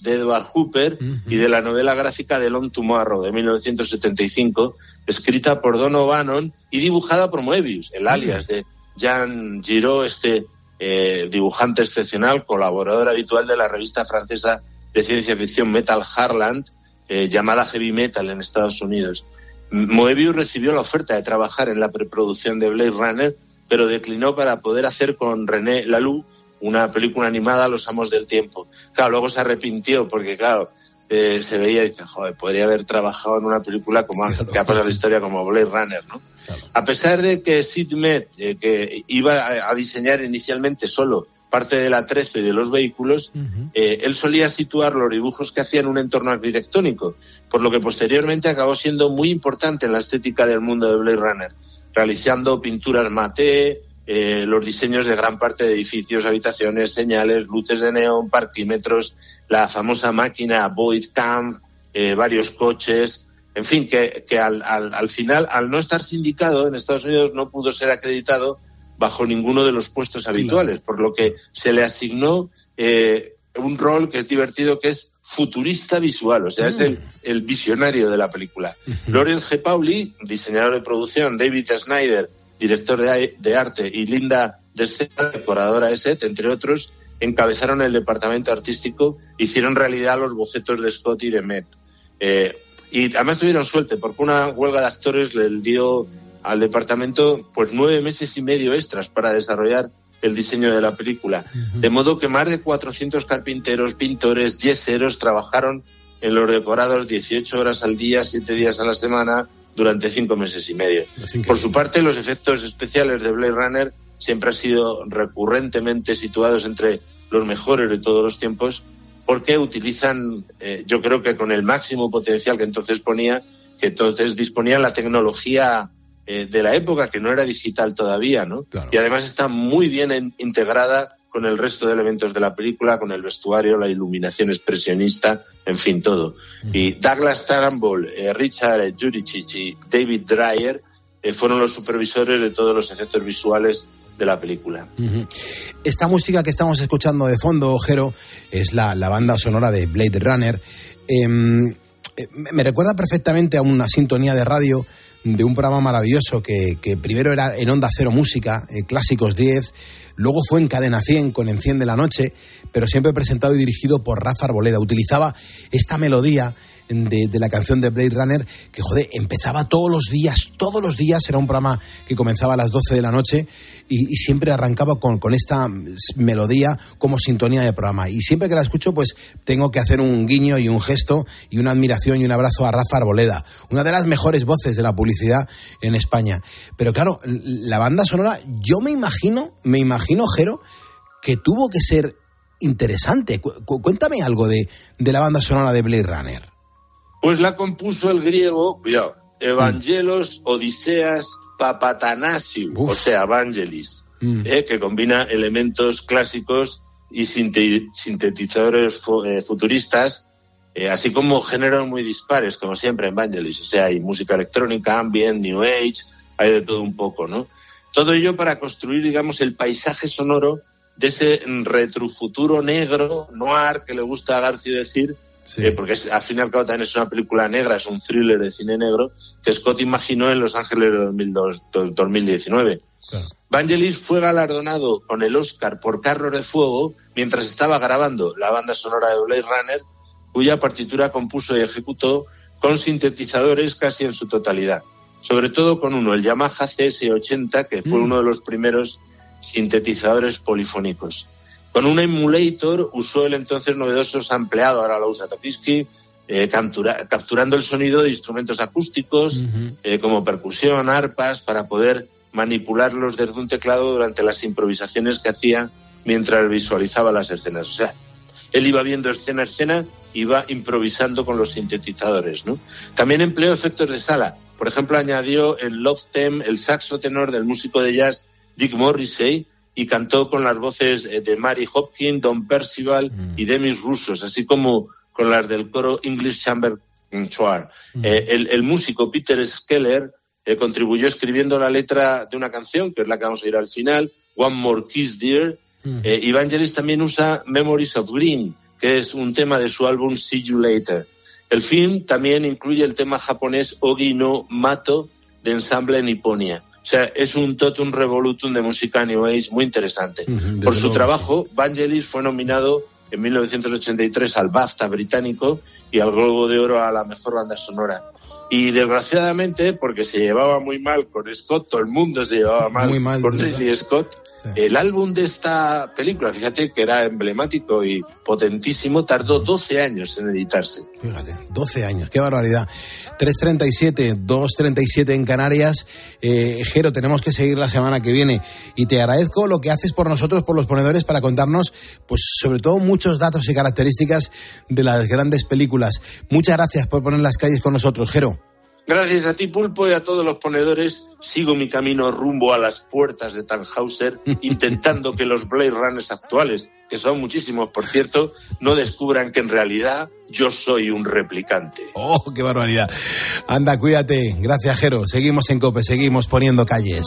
de Edward Hooper y de la novela gráfica de Long Tomorrow de 1975, escrita por Don O'Bannon y dibujada por Moebius, el alias de Jean Giraud, este eh, dibujante excepcional, colaborador habitual de la revista francesa de ciencia ficción Metal Harland, eh, llamada Heavy Metal en Estados Unidos. Moebius recibió la oferta de trabajar en la preproducción de Blade Runner, pero declinó para poder hacer con René Laloux una película animada Los Amos del Tiempo. Claro, luego se arrepintió porque, claro, eh, se veía y dice, joder, podría haber trabajado en una película como que ha pasado la historia como Blade Runner, ¿no? A pesar de que Sid Met, eh, que iba a, a diseñar inicialmente solo parte del atrezo y de los vehículos, eh, él solía situar los dibujos que hacía en un entorno arquitectónico, por lo que posteriormente acabó siendo muy importante en la estética del mundo de Blade Runner, realizando pinturas mate, eh, los diseños de gran parte de edificios, habitaciones, señales, luces de neón, parquímetros, la famosa máquina Void Camp, eh, varios coches, en fin, que, que al, al, al final, al no estar sindicado en Estados Unidos, no pudo ser acreditado bajo ninguno de los puestos habituales, por lo que se le asignó eh, un rol que es divertido, que es futurista visual, o sea, es el, el visionario de la película. Lawrence G. Pauli, diseñador de producción, David Snyder, director de, de arte, y Linda Descena, decoradora de set, entre otros, encabezaron el departamento artístico, hicieron realidad los bocetos de Scott y de Met. Eh, y además tuvieron suerte, porque una huelga de actores le dio al departamento pues nueve meses y medio extras para desarrollar el diseño de la película. De modo que más de 400 carpinteros, pintores, yeseros trabajaron en los decorados 18 horas al día, 7 días a la semana, durante cinco meses y medio. Por su parte, los efectos especiales de Blade Runner siempre han sido recurrentemente situados entre los mejores de todos los tiempos porque utilizan, eh, yo creo que con el máximo potencial que entonces ponía, que entonces disponía la tecnología eh, de la época, que no era digital todavía, ¿no? Y además está muy bien en- integrada con el resto de elementos de la película, con el vestuario, la iluminación expresionista, en fin, todo. Y Douglas Turnbull, eh, Richard Juricic y David Dreyer eh, fueron los supervisores de todos los efectos visuales de la película. Esta música que estamos escuchando de fondo, Jero, es la, la banda sonora de Blade Runner. Em, eh, me- me recuerda perfectamente a una sintonía de radio de un programa maravilloso que, que primero era en Onda Cero Música, eh, Clásicos 10, luego fue en Cadena 100 con Enciende la Noche, pero siempre presentado y dirigido por Rafa Arboleda. Utilizaba esta melodía de, de la canción de Blade Runner, que joder, empezaba todos los días, todos los días, era un programa que comenzaba a las 12 de la noche y, siempre arrancaba con, con esta melodía como sintonía de programa. Y siempre que la escucho, pues tengo que hacer un guiño y un gesto y una admiración y un abrazo a Rafa Arboleda, una de las mejores voces de la publicidad en España. Pero claro, la banda sonora, yo me imagino, me imagino, Jero, que tuvo que ser interesante. Cu- cu- cuéntame algo de, de la banda sonora de Blade Runner. Pues la compuso el griego, Evangelos Odiseas Papatanasiu, o sea, Evangelis, eh, que combina elementos clásicos y sinte- sintetizadores fu- eh, futuristas, eh, así como géneros muy dispares, como siempre en Evangelis. O sea, hay música electrónica, ambient, new age, hay de todo un poco, ¿no? Todo ello para construir, digamos, el paisaje sonoro de ese retrofuturo negro, noir, que le gusta a García decir, eh, porque es- al fin y al cabo también es una película negra, es un thriller de cine negro, que Scott imaginó en Los Ángeles de 2002 do- 2019. Vangelis fue galardonado con el Oscar por Carros de Fuego mientras estaba grabando la banda sonora de Blade Runner, cuya partitura compuso y ejecutó con sintetizadores casi en su totalidad. Sobre todo con uno, el Yamaha CS80, que fue Mm. uno de los primeros sintetizadores polifónicos. Con un emulator usó el entonces novedoso sampleado, ahora lo usa Topisky, eh, captura- capturando el sonido de instrumentos acústicos eh, como percusión, arpas, para poder manipularlos desde un teclado durante las improvisaciones que hacía mientras visualizaba las escenas. O sea, él iba viendo escena a escena, iba improvisando con los sintetizadores. ¿no? También empleó efectos de sala. Por ejemplo, añadió el love theme, el saxo tenor del músico de jazz Dick Morrissey, y cantó con las voces eh, de Mary Hopkins, Don Percival y Demis Russos, así como con las del coro English Chamber Choir. Eh, el, el músico Peter Skeller eh, contribuyó escribiendo la letra de una canción, que es la que vamos a ir al final, One More Kiss Dear. Eh, Evangelis también usa Memories of Green, que es un tema de su álbum See You Later. El film también incluye el tema japonés Ogi no Mato de ensamble Niponia. O sea, es un totum revolutum de música New Age muy interesante. Por su luego, trabajo, Vangelis fue nominado en 1983 al BAFTA británico y al Globo de Oro a la mejor banda sonora. Y desgraciadamente, porque se llevaba muy mal con Scott, todo el mundo se llevaba mal, Muy mal, con Ridley Scott, el álbum de esta película, fíjate que era emblemático y potentísimo, tardó 12 años en editarse. Fíjate, 12 años, qué barbaridad. 3.37, 2.37 en Canarias. Eh, Jero, tenemos que seguir la semana que viene. Y te agradezco lo que haces por nosotros, por los ponedores, para contarnos, pues sobre todo, muchos datos y características de las grandes películas. Muchas gracias por poner las calles con nosotros, Jero. Gracias a ti, Pulpo, y a todos los ponedores, sigo mi camino rumbo a las puertas de Tannhauser, intentando que los Blade Runners actuales, que son muchísimos, por cierto, no descubran que en realidad yo soy un replicante. ¡Oh, qué barbaridad! Anda, cuídate. Gracias, Jero. Seguimos en COPE, seguimos poniendo calles.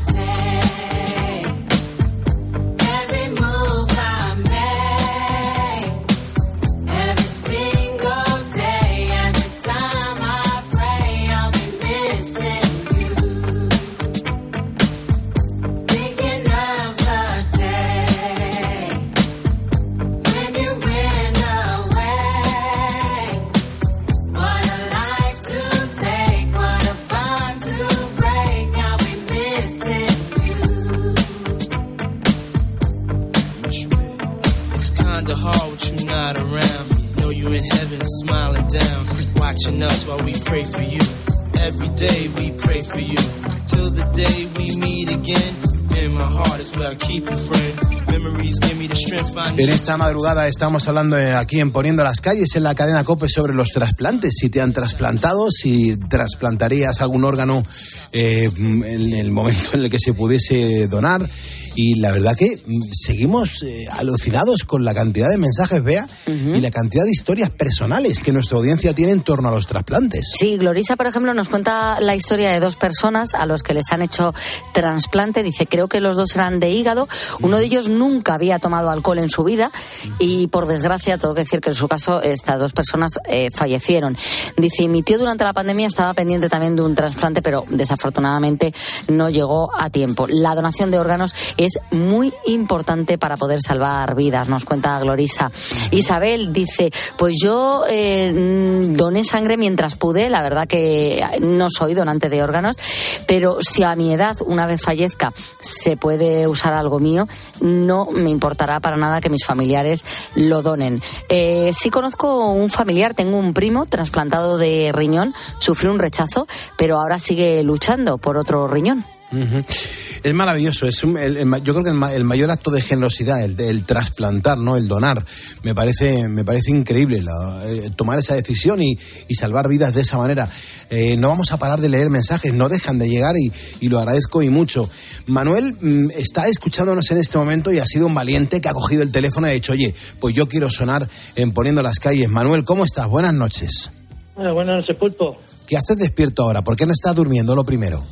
En esta madrugada estamos hablando eh, aquí en Poniendo las Calles, en la cadena COPE, sobre los trasplantes. Si te han trasplantado, si trasplantarías algún órgano eh, en el momento en el que se pudiese donar. Y la verdad que mm, seguimos eh, alucinados con la cantidad de mensajes, vea, y la cantidad de historias personales que nuestra audiencia tiene en torno a los trasplantes. Sí, Glorisa, por ejemplo, nos cuenta la historia de dos personas a los que les han hecho trasplante. Dice, creo que los dos eran de hígado. Uno de ellos nunca había tomado alcohol en su vida y, por desgracia, tengo que decir que en su caso estas dos personas eh, fallecieron. Dice, mi tío durante la pandemia estaba pendiente también de un trasplante, pero desafortunadamente no llegó a tiempo. La donación de órganos es muy importante para poder salvar vidas, nos cuenta Glorisa. Isabel dice, pues yo eh, mm, doné sangre mientras pude, la verdad que no soy donante de órganos, pero si a mi edad, una vez fallezca, se puede usar algo mío, no me importará para nada que mis familiares lo donen. Eh, sí conozco un familiar, tengo un primo trasplantado de riñón, sufrió un rechazo, pero ahora sigue luchando por otro riñón. Es maravilloso, es un- el- yo creo que el, ma- el mayor acto de generosidad, el, el trasplantar, ¿no? el donar, me parece, me parece increíble la- eh, tomar esa decisión y, y salvar vidas de esa manera. Eh, no vamos a parar de leer mensajes, no dejan de llegar y, y lo agradezco y mucho. Manuel mm, está escuchándonos en este momento y ha sido un valiente que ha cogido el teléfono y ha dicho, oye, pues yo quiero sonar en Poniendo las Calles. Manuel, ¿cómo estás? Buenas noches. Bueno, buenas noches, Pulpo. ¿Qué haces despierto ahora? ¿Por qué no estás durmiendo lo primero?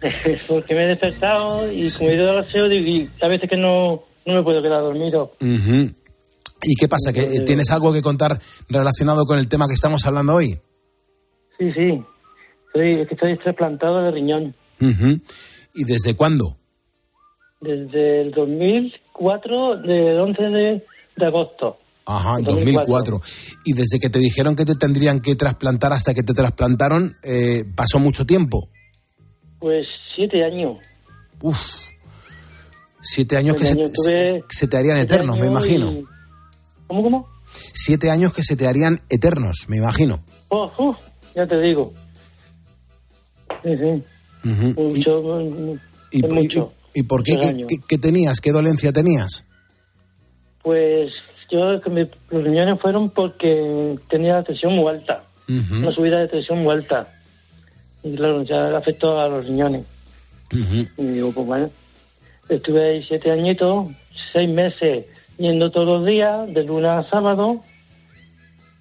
Porque me he despertado y como he ido al aseo, digo, y a veces que no, no me puedo quedar dormido. ¿Y qué pasa? ¿Que tienes algo que contar relacionado con el tema que estamos hablando hoy? Sí, sí. Estoy, es que estoy trasplantado de riñón. ¿Y desde cuándo? Desde el 2004, del 11 de, de agosto. Ajá, 2004. 2004. Y desde que te dijeron que te tendrían que trasplantar hasta que te trasplantaron, eh, pasó mucho tiempo. Pues siete años. Uf. Siete años que Siete se, tuve- te harían eternos, me imagino. y- ¿Cómo, cómo? Siete años que se te harían eternos, me imagino. Oh, uh, ya te digo. Sí, sí. Ujú. Mucho, ¿Y, es y- mucho. y por qué? ¿Qué, años. qué- qué tenías? ¿Qué dolencia tenías? Pues yo, que me- los riñones fueron porque tenía la tensión muy alta. Una subida de tensión muy alta. Y claro, ya afectó a los riñones. Y digo, pues bueno, estuve ahí siete añitos, seis meses yendo todos los días, de lunes a sábado,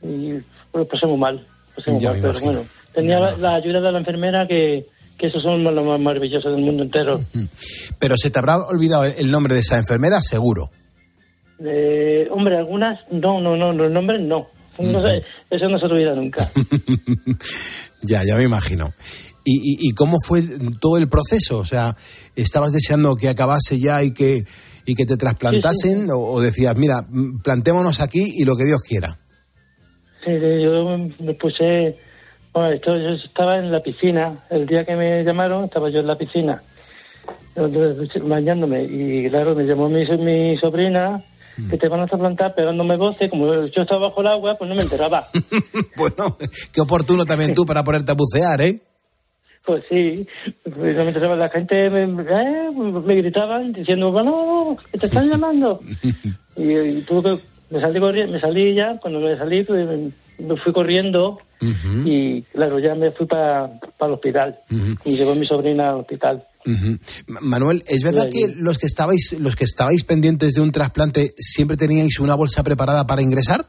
y pues pasé muy mal. Pasé muy mal, pero bueno, tenía la, la ayuda de la enfermera que, que esos son lo más maravilloso del mundo entero. Pero se te habrá olvidado el nombre de esa enfermera, seguro. Eh, hombre, algunas, no, no, no, los nombres no. No eso no se olvida nunca. Ya, ya me imagino. ¿Y, y, y cómo fue todo el proceso? O sea, ¿estabas deseando que acabase ya y que, y que te trasplantasen? O, o decías, mira, plantémonos aquí y lo que Dios quiera? Sí, yo me puse. Bueno, esto, yo estaba en la piscina. El día que me llamaron, estaba yo en la piscina, bañándome. Y claro, me llamó mi, mi sobrina, que te van a trasplantar pegándome voces. Como yo estaba bajo el agua, pues no me enteraba. bueno, qué oportuno también tú para ponerte a bucear, ¿eh? Pues sí, pues no me enteraba. La gente me, eh, me gritaban diciendo, bueno, que te están llamando. y, y tuve que, me salí, corri- me salí ya, cuando me salí, pues, me fui corriendo y claro, ya me fui para el hospital y llegó mi sobrina al hospital. Ma- Manuel, ¿es verdad que los que estabais los que estabais pendientes de un trasplante siempre teníais una bolsa preparada para ingresar?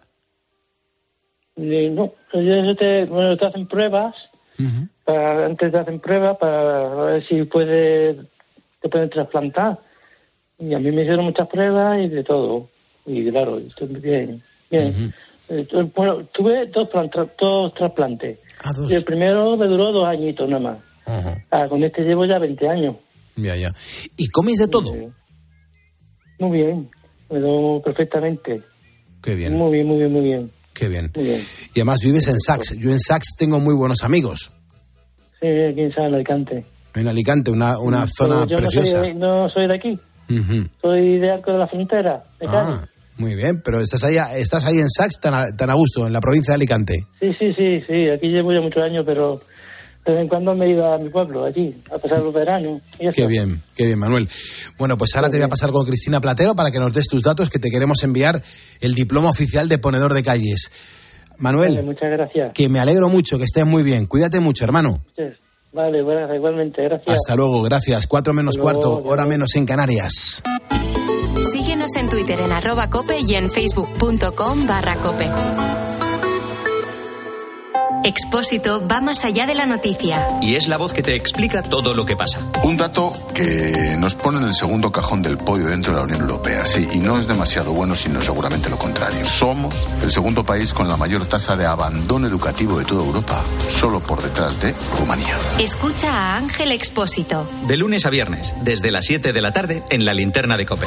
Y no, ellos te, bueno, te hacen pruebas, para, antes te hacen pruebas para ver si puede, te pueden trasplantar. Y a mí me hicieron muchas pruebas y de todo. Y claro, estoy bien, bien. Eh, Bueno, tuve dos, dos trasplantes. Y el primero me duró dos añitos nada más. Ah, con este llevo ya 20 años. Ya, ya. ¿Y coméis de todo? Muy bien, me doy perfectamente. Qué bien, Muy bien, muy bien, muy bien. qué bien. Muy bien. Y además vives en Sax. Yo en Sax tengo muy buenos amigos. Sí, aquí en Alicante. En Alicante, una, una Pero zona yo preciosa. No soy, de, no soy de aquí, Ujú. soy de Arco de la Frontera, de. Ah, muy bien, pero estás ahí, estás ahí en Sax tan a, tan a gusto, en la provincia de Alicante. Sí, sí, sí, sí, aquí llevo ya muchos años, pero de vez en cuando me he ido a mi pueblo, allí, a pasar los veranos. Y. Qué bien, qué bien, Manuel. Bueno, pues ahora te voy a pasar con Cristina Platero para que nos des tus datos, que te queremos enviar el diploma oficial de ponedor de calles. Manuel, Vale, muchas gracias. que me alegro mucho, que estés muy bien. Cuídate mucho, hermano. Vale, bueno, igualmente, gracias. Hasta luego, gracias. Cuatro menos luego, cuarto, hora menos en Canarias. Síguenos en Twitter en arroba cope y en facebook.com barra cope. Expósito va más allá de la noticia. Y es la voz que te explica todo lo que pasa. Un dato que nos pone en el segundo cajón del podio dentro de la Unión Europea, sí, y no es demasiado bueno, sino seguramente lo contrario. Somos el segundo país con la mayor tasa de abandono educativo de toda Europa, solo por detrás de Rumanía. Escucha a Ángel Expósito. De lunes a viernes, desde las 7 de la tarde, en la linterna de Cope.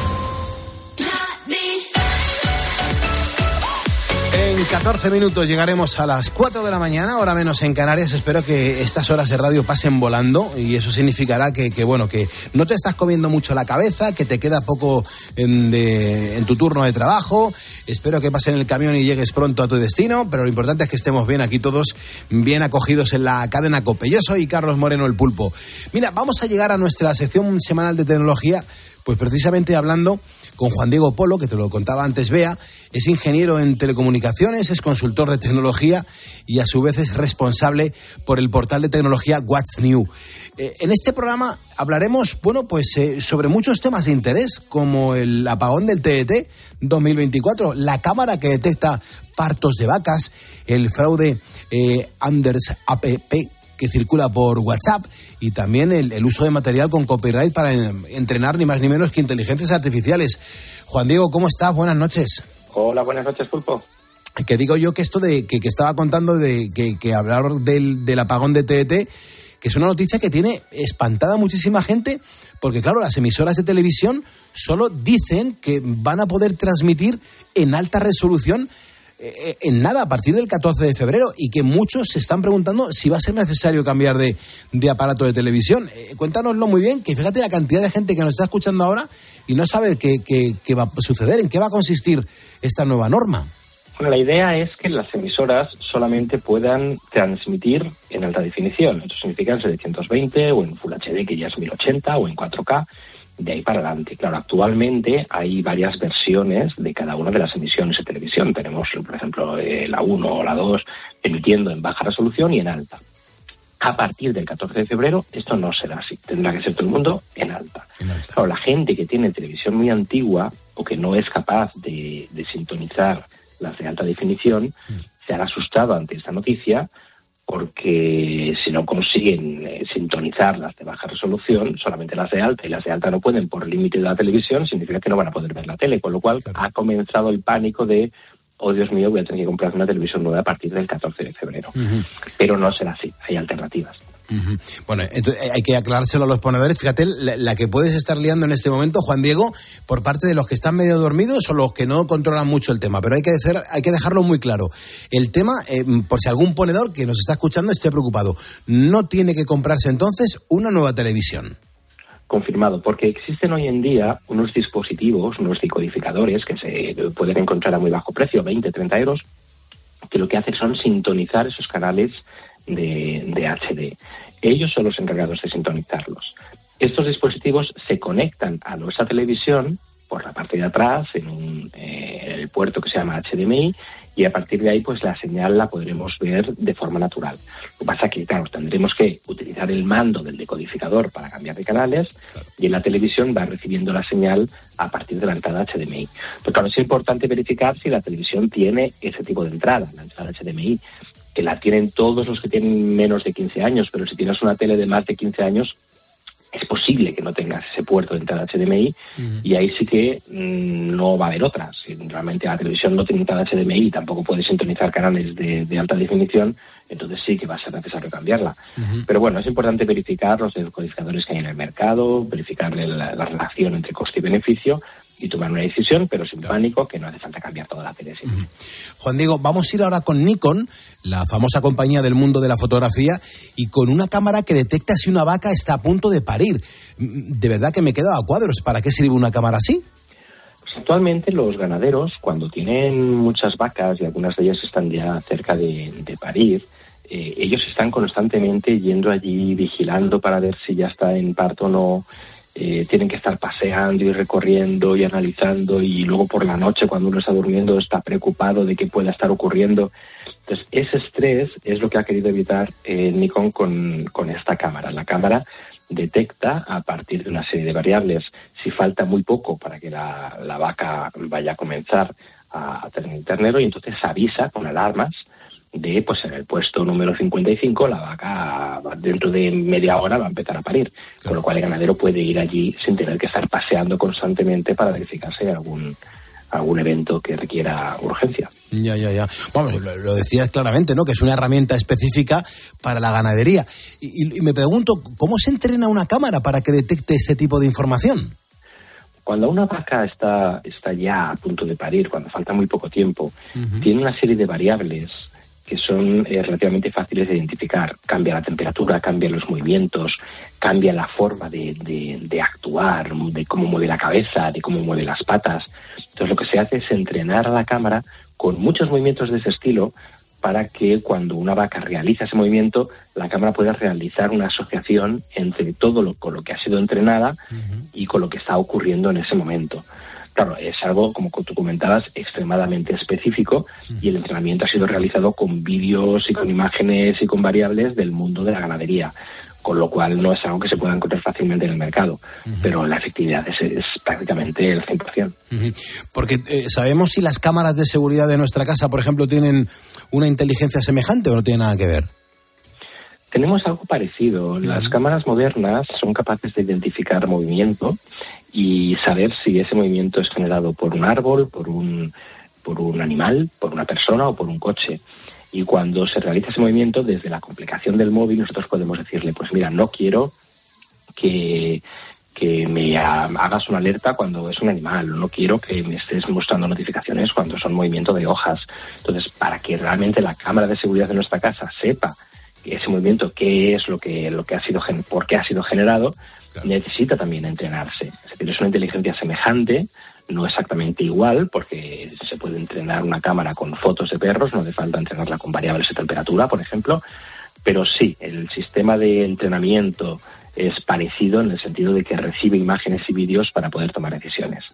En 14 minutos llegaremos a las 4 de la mañana, hora menos en Canarias. Espero que estas horas de radio pasen volando y eso significará que, que, bueno, que no te estás comiendo mucho la cabeza, que te queda poco en, de- en tu turno de trabajo. Espero que pases en el camión y llegues pronto a tu destino, pero lo importante es que estemos bien aquí todos, bien acogidos en la cadena COPE. Yo soy Carlos Moreno el Pulpo. Mira, vamos a llegar a nuestra sección semanal de tecnología, pues precisamente hablando con Juan Diego Polo, que te lo contaba antes Bea, es ingeniero en telecomunicaciones, es consultor de tecnología y a su vez es responsable por el portal de tecnología What's New. Eh, en este programa hablaremos, bueno, pues eh, sobre muchos temas de interés, como el apagón del TET 2024, la cámara que detecta partos de vacas, el fraude eh, Anders App que circula por WhatsApp y también el, el uso de material con copyright para en- entrenar ni más ni menos que inteligencias artificiales. Juan Diego, ¿cómo estás? Buenas noches. Hola, buenas noches, Pulpo. Que digo yo que esto de que, que estaba contando de que, que hablar del, del apagón de TET, que es una noticia que tiene espantada a muchísima gente, porque claro, las emisoras de televisión solo dicen que van a poder transmitir en alta resolución eh, en nada a partir del 14 de febrero y que muchos se están preguntando si va a ser necesario cambiar de, de aparato de televisión. Eh, cuéntanoslo muy bien, que fíjate la cantidad de gente que nos está escuchando ahora y no sabe qué, qué- va a suceder, en qué va a consistir esta nueva norma. Bueno, la idea es que las emisoras solamente puedan transmitir en alta definición. Eso significa en 720 o en Full HD, que ya es 1080, o en 4K, de ahí para adelante. Claro, actualmente hay varias versiones de cada una de las emisiones de televisión. Tenemos, por ejemplo, eh, la 1 o la 2 emitiendo en baja resolución y en alta. A partir del 14 de febrero esto no será así. Tendrá que ser todo el mundo en alta. Claro, la gente que tiene televisión muy antigua o que no es capaz de, de sintonizar las de alta definición se han asustado ante esta noticia porque si no consiguen eh, sintonizar las de baja resolución, solamente las de alta y las de alta no pueden por límite de la televisión, significa que no van a poder ver la tele, con lo cual ha comenzado el pánico de, oh Dios mío, voy a tener que comprar una televisión nueva a partir del 14 de febrero. Pero no será así, hay alternativas. Bueno, entonces eh, hay que aclarárselo a los ponedores. Fíjate la, la que puedes estar liando en este momento, Juan Diego, por parte de los que están medio dormidos o los que no controlan mucho el tema. Pero hay que, decir- hay que dejarlo muy claro. El tema, eh, por si algún ponedor que nos está escuchando esté preocupado, no tiene que comprarse entonces una nueva televisión. Confirmado, porque existen hoy en día unos dispositivos, unos decodificadores que se pueden encontrar a muy bajo precio, 20, 30 euros, que lo que hacen son sintonizar esos canales de, HD. Ellos son los encargados de sintonizarlos. Estos dispositivos se conectan a nuestra televisión por la parte de atrás, en un, eh, el puerto que se llama HDMI, y a partir de ahí pues la señal la podremos ver de forma natural. Lo que pasa es que, claro, tendremos que utilizar el mando del decodificador para cambiar de canales y en la televisión va recibiendo la señal a partir de la entrada HDMI. Pero claro, es importante verificar si la televisión tiene ese tipo de entrada, la entrada HDMI, que la tienen todos los que tienen menos de 15 años, pero si tienes una tele de más de 15 años, es posible que no tengas ese puerto de entrada HDMI y ahí sí que mm, no va a haber otra. Si realmente la televisión no tiene entrada HDMI y tampoco puede sintonizar canales de, de alta definición, entonces sí que va a ser necesario cambiarla. Pero bueno, es importante verificar los decodificadores que hay en el mercado, verificar la, la relación entre coste y beneficio y tomar una decisión, pero sin pánico, que no hace falta cambiar toda la siempre. Juan Diego, vamos a ir ahora con Nikon, la famosa compañía del mundo de la fotografía, y con una cámara que detecta si una vaca está a punto de parir. De verdad que me quedo a cuadros. ¿Para qué sirve una cámara así? Pues actualmente los ganaderos, cuando tienen muchas vacas y algunas de ellas están ya cerca de, de parir, eh, ellos están constantemente yendo allí, vigilando para ver si ya está en parto o no. Eh, tienen que estar paseando y recorriendo y analizando y luego por la noche cuando uno está durmiendo está preocupado de qué pueda estar ocurriendo. Entonces ese estrés es lo que ha querido evitar eh, Nikon con, con esta cámara. La cámara detecta a partir de una serie de variables si falta muy poco para que la, la vaca vaya a comenzar a, a tener ternero y entonces avisa con alarmas de pues en el puesto número 55 la vaca va- dentro de media hora va a empezar a parir, con lo cual el ganadero puede ir allí sin tener que estar paseando constantemente para verificar si hay algún algún evento que requiera urgencia. Ya, ya, ya. Vamos, lo, lo decías claramente, ¿no? Que es una herramienta específica para la ganadería. Y, y- y me pregunto, ¿cómo se entrena una cámara para que detecte ese tipo de información? Cuando una vaca está, está ya a punto de parir, cuando falta muy poco tiempo, tiene una serie de variables que son eh, relativamente fáciles de identificar. Cambia la temperatura, cambian los movimientos, cambia la forma de, de- de actuar, de cómo mueve la cabeza, de cómo mueve las patas. Entonces lo que se hace es entrenar a la cámara con muchos movimientos de ese estilo para que cuando una vaca realiza ese movimiento, la cámara pueda realizar una asociación entre todo lo con lo que ha sido entrenada y con lo que está ocurriendo en ese momento. Claro, es algo, como tú comentabas, extremadamente específico y el entrenamiento ha sido realizado con vídeos y con imágenes y con variables del mundo de la ganadería, con lo cual no es algo que se pueda encontrar fácilmente en el mercado, pero la efectividad es, es prácticamente el 100%. Ujú. Porque eh, sabemos si las cámaras de seguridad de nuestra casa, por ejemplo, tienen una inteligencia semejante o no tiene nada que ver. Tenemos algo parecido. Las cámaras modernas son capaces de identificar movimiento y saber si ese movimiento es generado por un árbol, por un, por un animal, por una persona o por un coche. Y cuando se realiza ese movimiento, desde la complicación del móvil, nosotros podemos decirle, pues mira, no quiero que, que me ha- hagas una alerta cuando es un animal, no quiero que me estés mostrando notificaciones cuando son movimiento de hojas. Entonces, para que realmente la cámara de seguridad de nuestra casa sepa ese movimiento, qué es lo que, lo que ha sido, por qué ha sido generado, necesita también entrenarse. Es decir, es una inteligencia semejante, no exactamente igual, porque se puede entrenar una cámara con fotos de perros, no hace falta entrenarla con variables de temperatura, por ejemplo, pero sí, el sistema de entrenamiento es parecido en el sentido de que recibe imágenes y vídeos para poder tomar decisiones.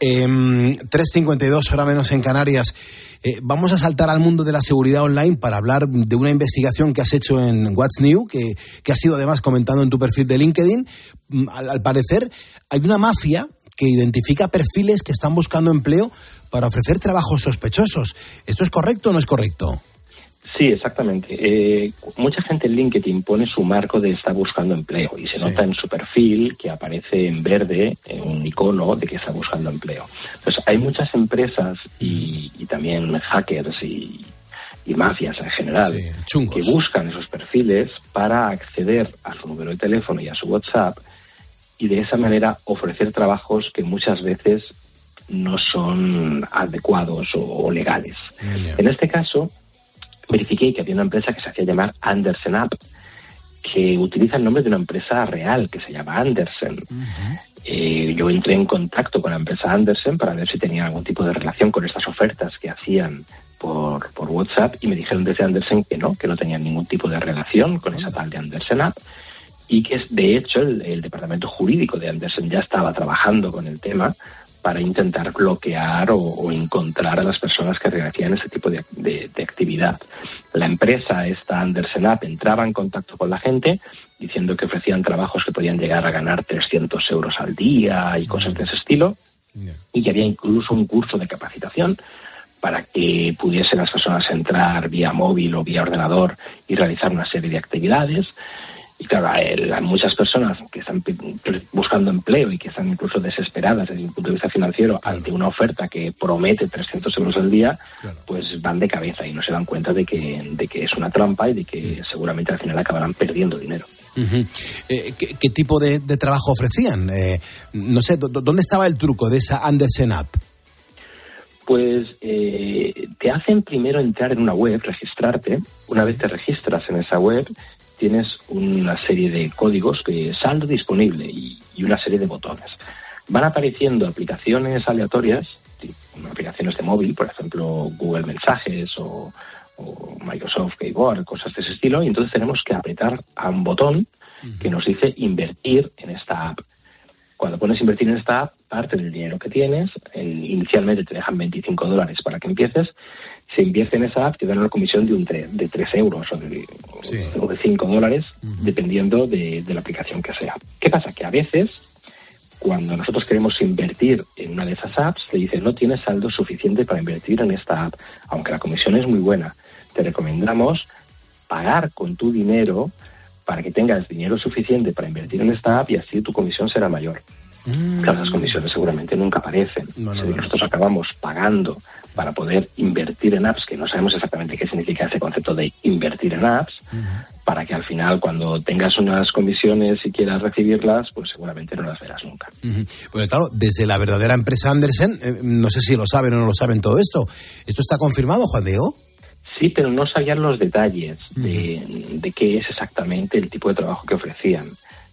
Em, 3.52, hora menos en Canarias. Eh, vamos a saltar al mundo de la seguridad online para hablar de una investigación que has hecho en What's New, que, que has ido además comentando en tu perfil de LinkedIn. Mm, Al, al parecer, hay una mafia que identifica perfiles que están buscando empleo para ofrecer trabajos sospechosos. ¿Esto es correcto o no es correcto? Sí, exactamente. Eh, mucha gente en LinkedIn pone su marco de está buscando empleo y se nota en su perfil que aparece en verde eh, un icono de que está buscando empleo. Entonces, hay muchas empresas y, y también hackers y, y mafias en general que buscan esos perfiles para acceder a su número de teléfono y a su WhatsApp y de esa manera ofrecer trabajos que muchas veces no son adecuados o, o legales. En este caso, verifiqué que había una empresa que se hacía llamar Andersen App, que utiliza el nombre de una empresa real que se llama Andersen. Eh, yo entré en contacto con la empresa Andersen para ver si tenían algún tipo de relación con estas ofertas que hacían por, por WhatsApp y me dijeron desde Andersen que no, que no tenían ningún tipo de relación con esa tal de Andersen App y que es, de hecho el, el departamento jurídico de Andersen ya estaba trabajando con el tema para intentar bloquear o, o encontrar a las personas que realizan ese tipo de, de- de actividad. La empresa, esta Andersen App, entraba en contacto con la gente diciendo que ofrecían trabajos que podían llegar a ganar 300 euros al día y cosas de ese estilo, y que había incluso un curso de capacitación para que pudiesen las personas entrar vía móvil o vía ordenador y realizar una serie de actividades. Y claro, a muchas personas que están buscando empleo y que están incluso desesperadas desde un punto de vista financiero ante una oferta que promete 300 euros al día, pues van de cabeza y no se dan cuenta de que, de que es una trampa y de que seguramente al final acabarán perdiendo dinero. Eh, ¿qué, qué tipo de, de trabajo ofrecían? Eh, no sé, ¿dó- ¿dónde estaba el truco de esa Andersen App? Pues eh, te hacen primero entrar en una web, registrarte. Una vez te registras en esa web, tienes una serie de códigos que saldo disponible y, y una serie de botones. Van apareciendo aplicaciones aleatorias, aplicaciones de móvil, por ejemplo Google Mensajes o, o Microsoft Keyboard, cosas de ese estilo, y entonces tenemos que apretar a un botón que nos dice invertir en esta app. Cuando pones invertir en esta app, parte del dinero que tienes, el- inicialmente te dejan 25 dólares para que empieces, se invierte en esa app, te dan una comisión de, un tre- de 3 euros o de, o de 5 dólares, dependiendo de, de la aplicación que sea. ¿Qué pasa? Que a veces, cuando nosotros queremos invertir en una de esas apps, te dicen no tienes saldo suficiente para invertir en esta app, aunque la comisión es muy buena. Te recomendamos pagar con tu dinero para que tengas dinero suficiente para invertir en esta app y así tu comisión será mayor. Claro, las comisiones seguramente nunca aparecen. Si nosotros acabamos pagando para poder invertir en apps, que no sabemos exactamente qué significa ese concepto de invertir en apps, para que al final cuando tengas unas comisiones y quieras recibirlas, pues seguramente no las verás nunca. Porque claro, desde la verdadera empresa Andersen, eh, no sé si lo saben o no lo saben todo esto. ¿Esto está confirmado, Juan Diego? Sí, pero no sabían los detalles de, de qué es exactamente el tipo de trabajo que ofrecían.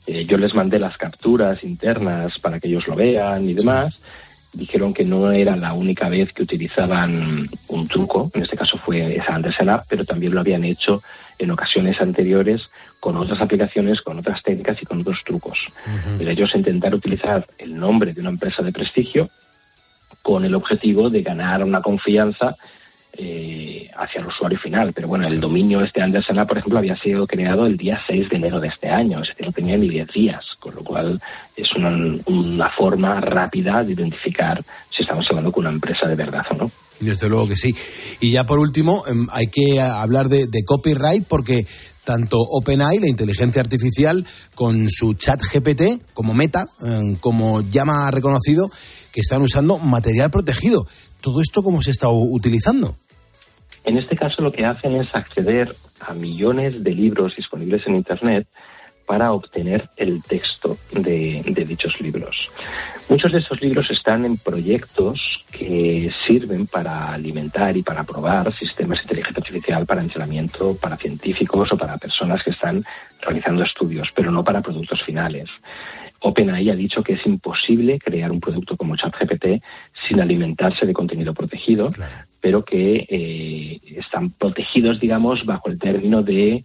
Eh, yo les mandé las capturas internas para que ellos lo vean y demás. Dijeron que no era la única vez que utilizaban un truco, en este caso fue esa Andersen App, pero también lo habían hecho en ocasiones anteriores con otras aplicaciones, con otras técnicas y con otros trucos. Pero ellos intentar utilizar el nombre de una empresa de prestigio con el objetivo de ganar una confianza eh, hacia el usuario final. Pero bueno, el dominio este Andersen App, por ejemplo, había sido creado el día 6 de enero de este año, es decir, no tenía ni 10 días, con lo cual es una, forma rápida de identificar si estamos hablando con una empresa de verdad o no. Desde luego que sí. Y ya por último, em, hay que a- hablar de, copyright porque tanto OpenAI, la inteligencia artificial, con su chat GPT, como Meta, em, como llama reconocido, que están usando material protegido. ¿Todo esto cómo se está utilizando? En este caso lo que hacen es acceder a millones de libros disponibles en Internet para obtener el texto de, dichos libros. Muchos de estos libros están en proyectos que sirven para alimentar y para probar sistemas de inteligencia artificial para entrenamiento para científicos o para personas que están realizando estudios, pero no para productos finales. OpenAI ha dicho que es imposible crear un producto como ChatGPT sin alimentarse de contenido protegido, pero que eh, están protegidos, digamos, bajo el término de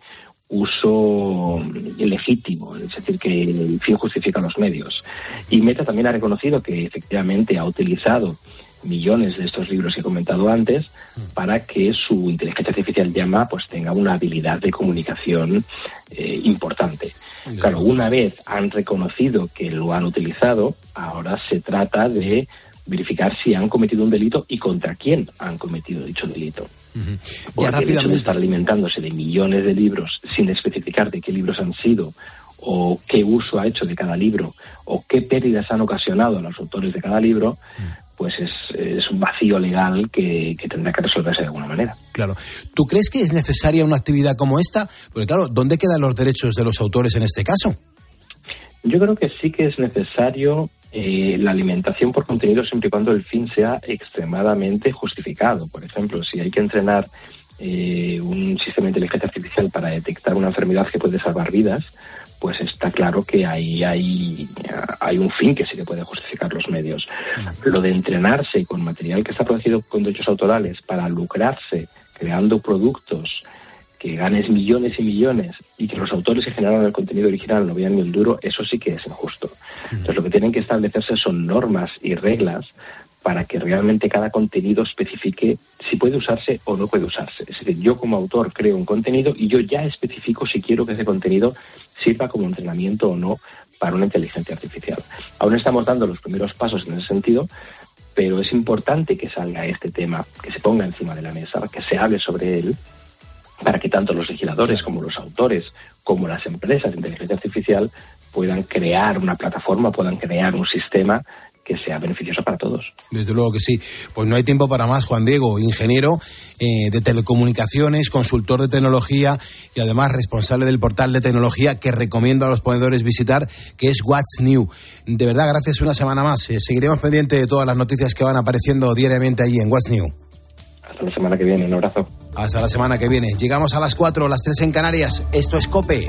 uso legítimo, es decir, que el fin justifica los medios. Y Meta también ha reconocido que efectivamente ha utilizado millones de estos libros que he comentado antes para que su inteligencia artificial llama pues tenga una habilidad de comunicación eh, importante. Claro, una vez han reconocido que lo han utilizado, ahora se trata de verificar si han cometido un delito y contra quién han cometido dicho delito. Porque el hecho de estar alimentándose de millones de libros sin especificar de qué libros han sido o qué uso ha hecho de cada libro o qué pérdidas han ocasionado a los autores de cada libro, pues es, es un vacío legal que, que tendrá que resolverse de alguna manera. Claro. ¿Tú crees que es necesaria una actividad como esta? Porque claro, ¿dónde quedan los derechos de los autores en este caso? Yo creo que sí que es necesario eh, la alimentación por contenido siempre y cuando el fin sea extremadamente justificado. Por ejemplo, si hay que entrenar eh, un sistema de inteligencia artificial para detectar una enfermedad que puede salvar vidas, pues está claro que ahí hay, hay un fin que sí que puede justificar los medios. Lo de entrenarse con material que está protegido con derechos autorales para lucrarse creando productos que ganes millones y millones y que los autores que generaron el contenido original no vean ni un duro, eso sí que es injusto. Entonces lo que tienen que establecerse son normas y reglas para que realmente cada contenido especifique si puede usarse o no puede usarse. Es decir, yo como autor creo un contenido y yo ya especifico si quiero que ese contenido sirva como entrenamiento o no para una inteligencia artificial. Aún estamos dando los primeros pasos en ese sentido, pero es importante que salga este tema, que se ponga encima de la mesa, que se hable sobre él, para que tanto los legisladores como los autores, como las empresas de inteligencia artificial puedan crear una plataforma, puedan crear un sistema que sea beneficioso para todos. Desde luego que sí. Pues no hay tiempo para más, Juan Diego, ingeniero eh, de telecomunicaciones, consultor de tecnología y además responsable del portal de tecnología que recomiendo a los ponedores visitar, que es What's New. De verdad, gracias una semana más. Eh, seguiremos pendientes de todas las noticias que van apareciendo diariamente allí en What's New. Hasta la semana que viene, un abrazo. Hasta la semana que viene. Llegamos a las 4, las 3 en Canarias. Esto es Cope.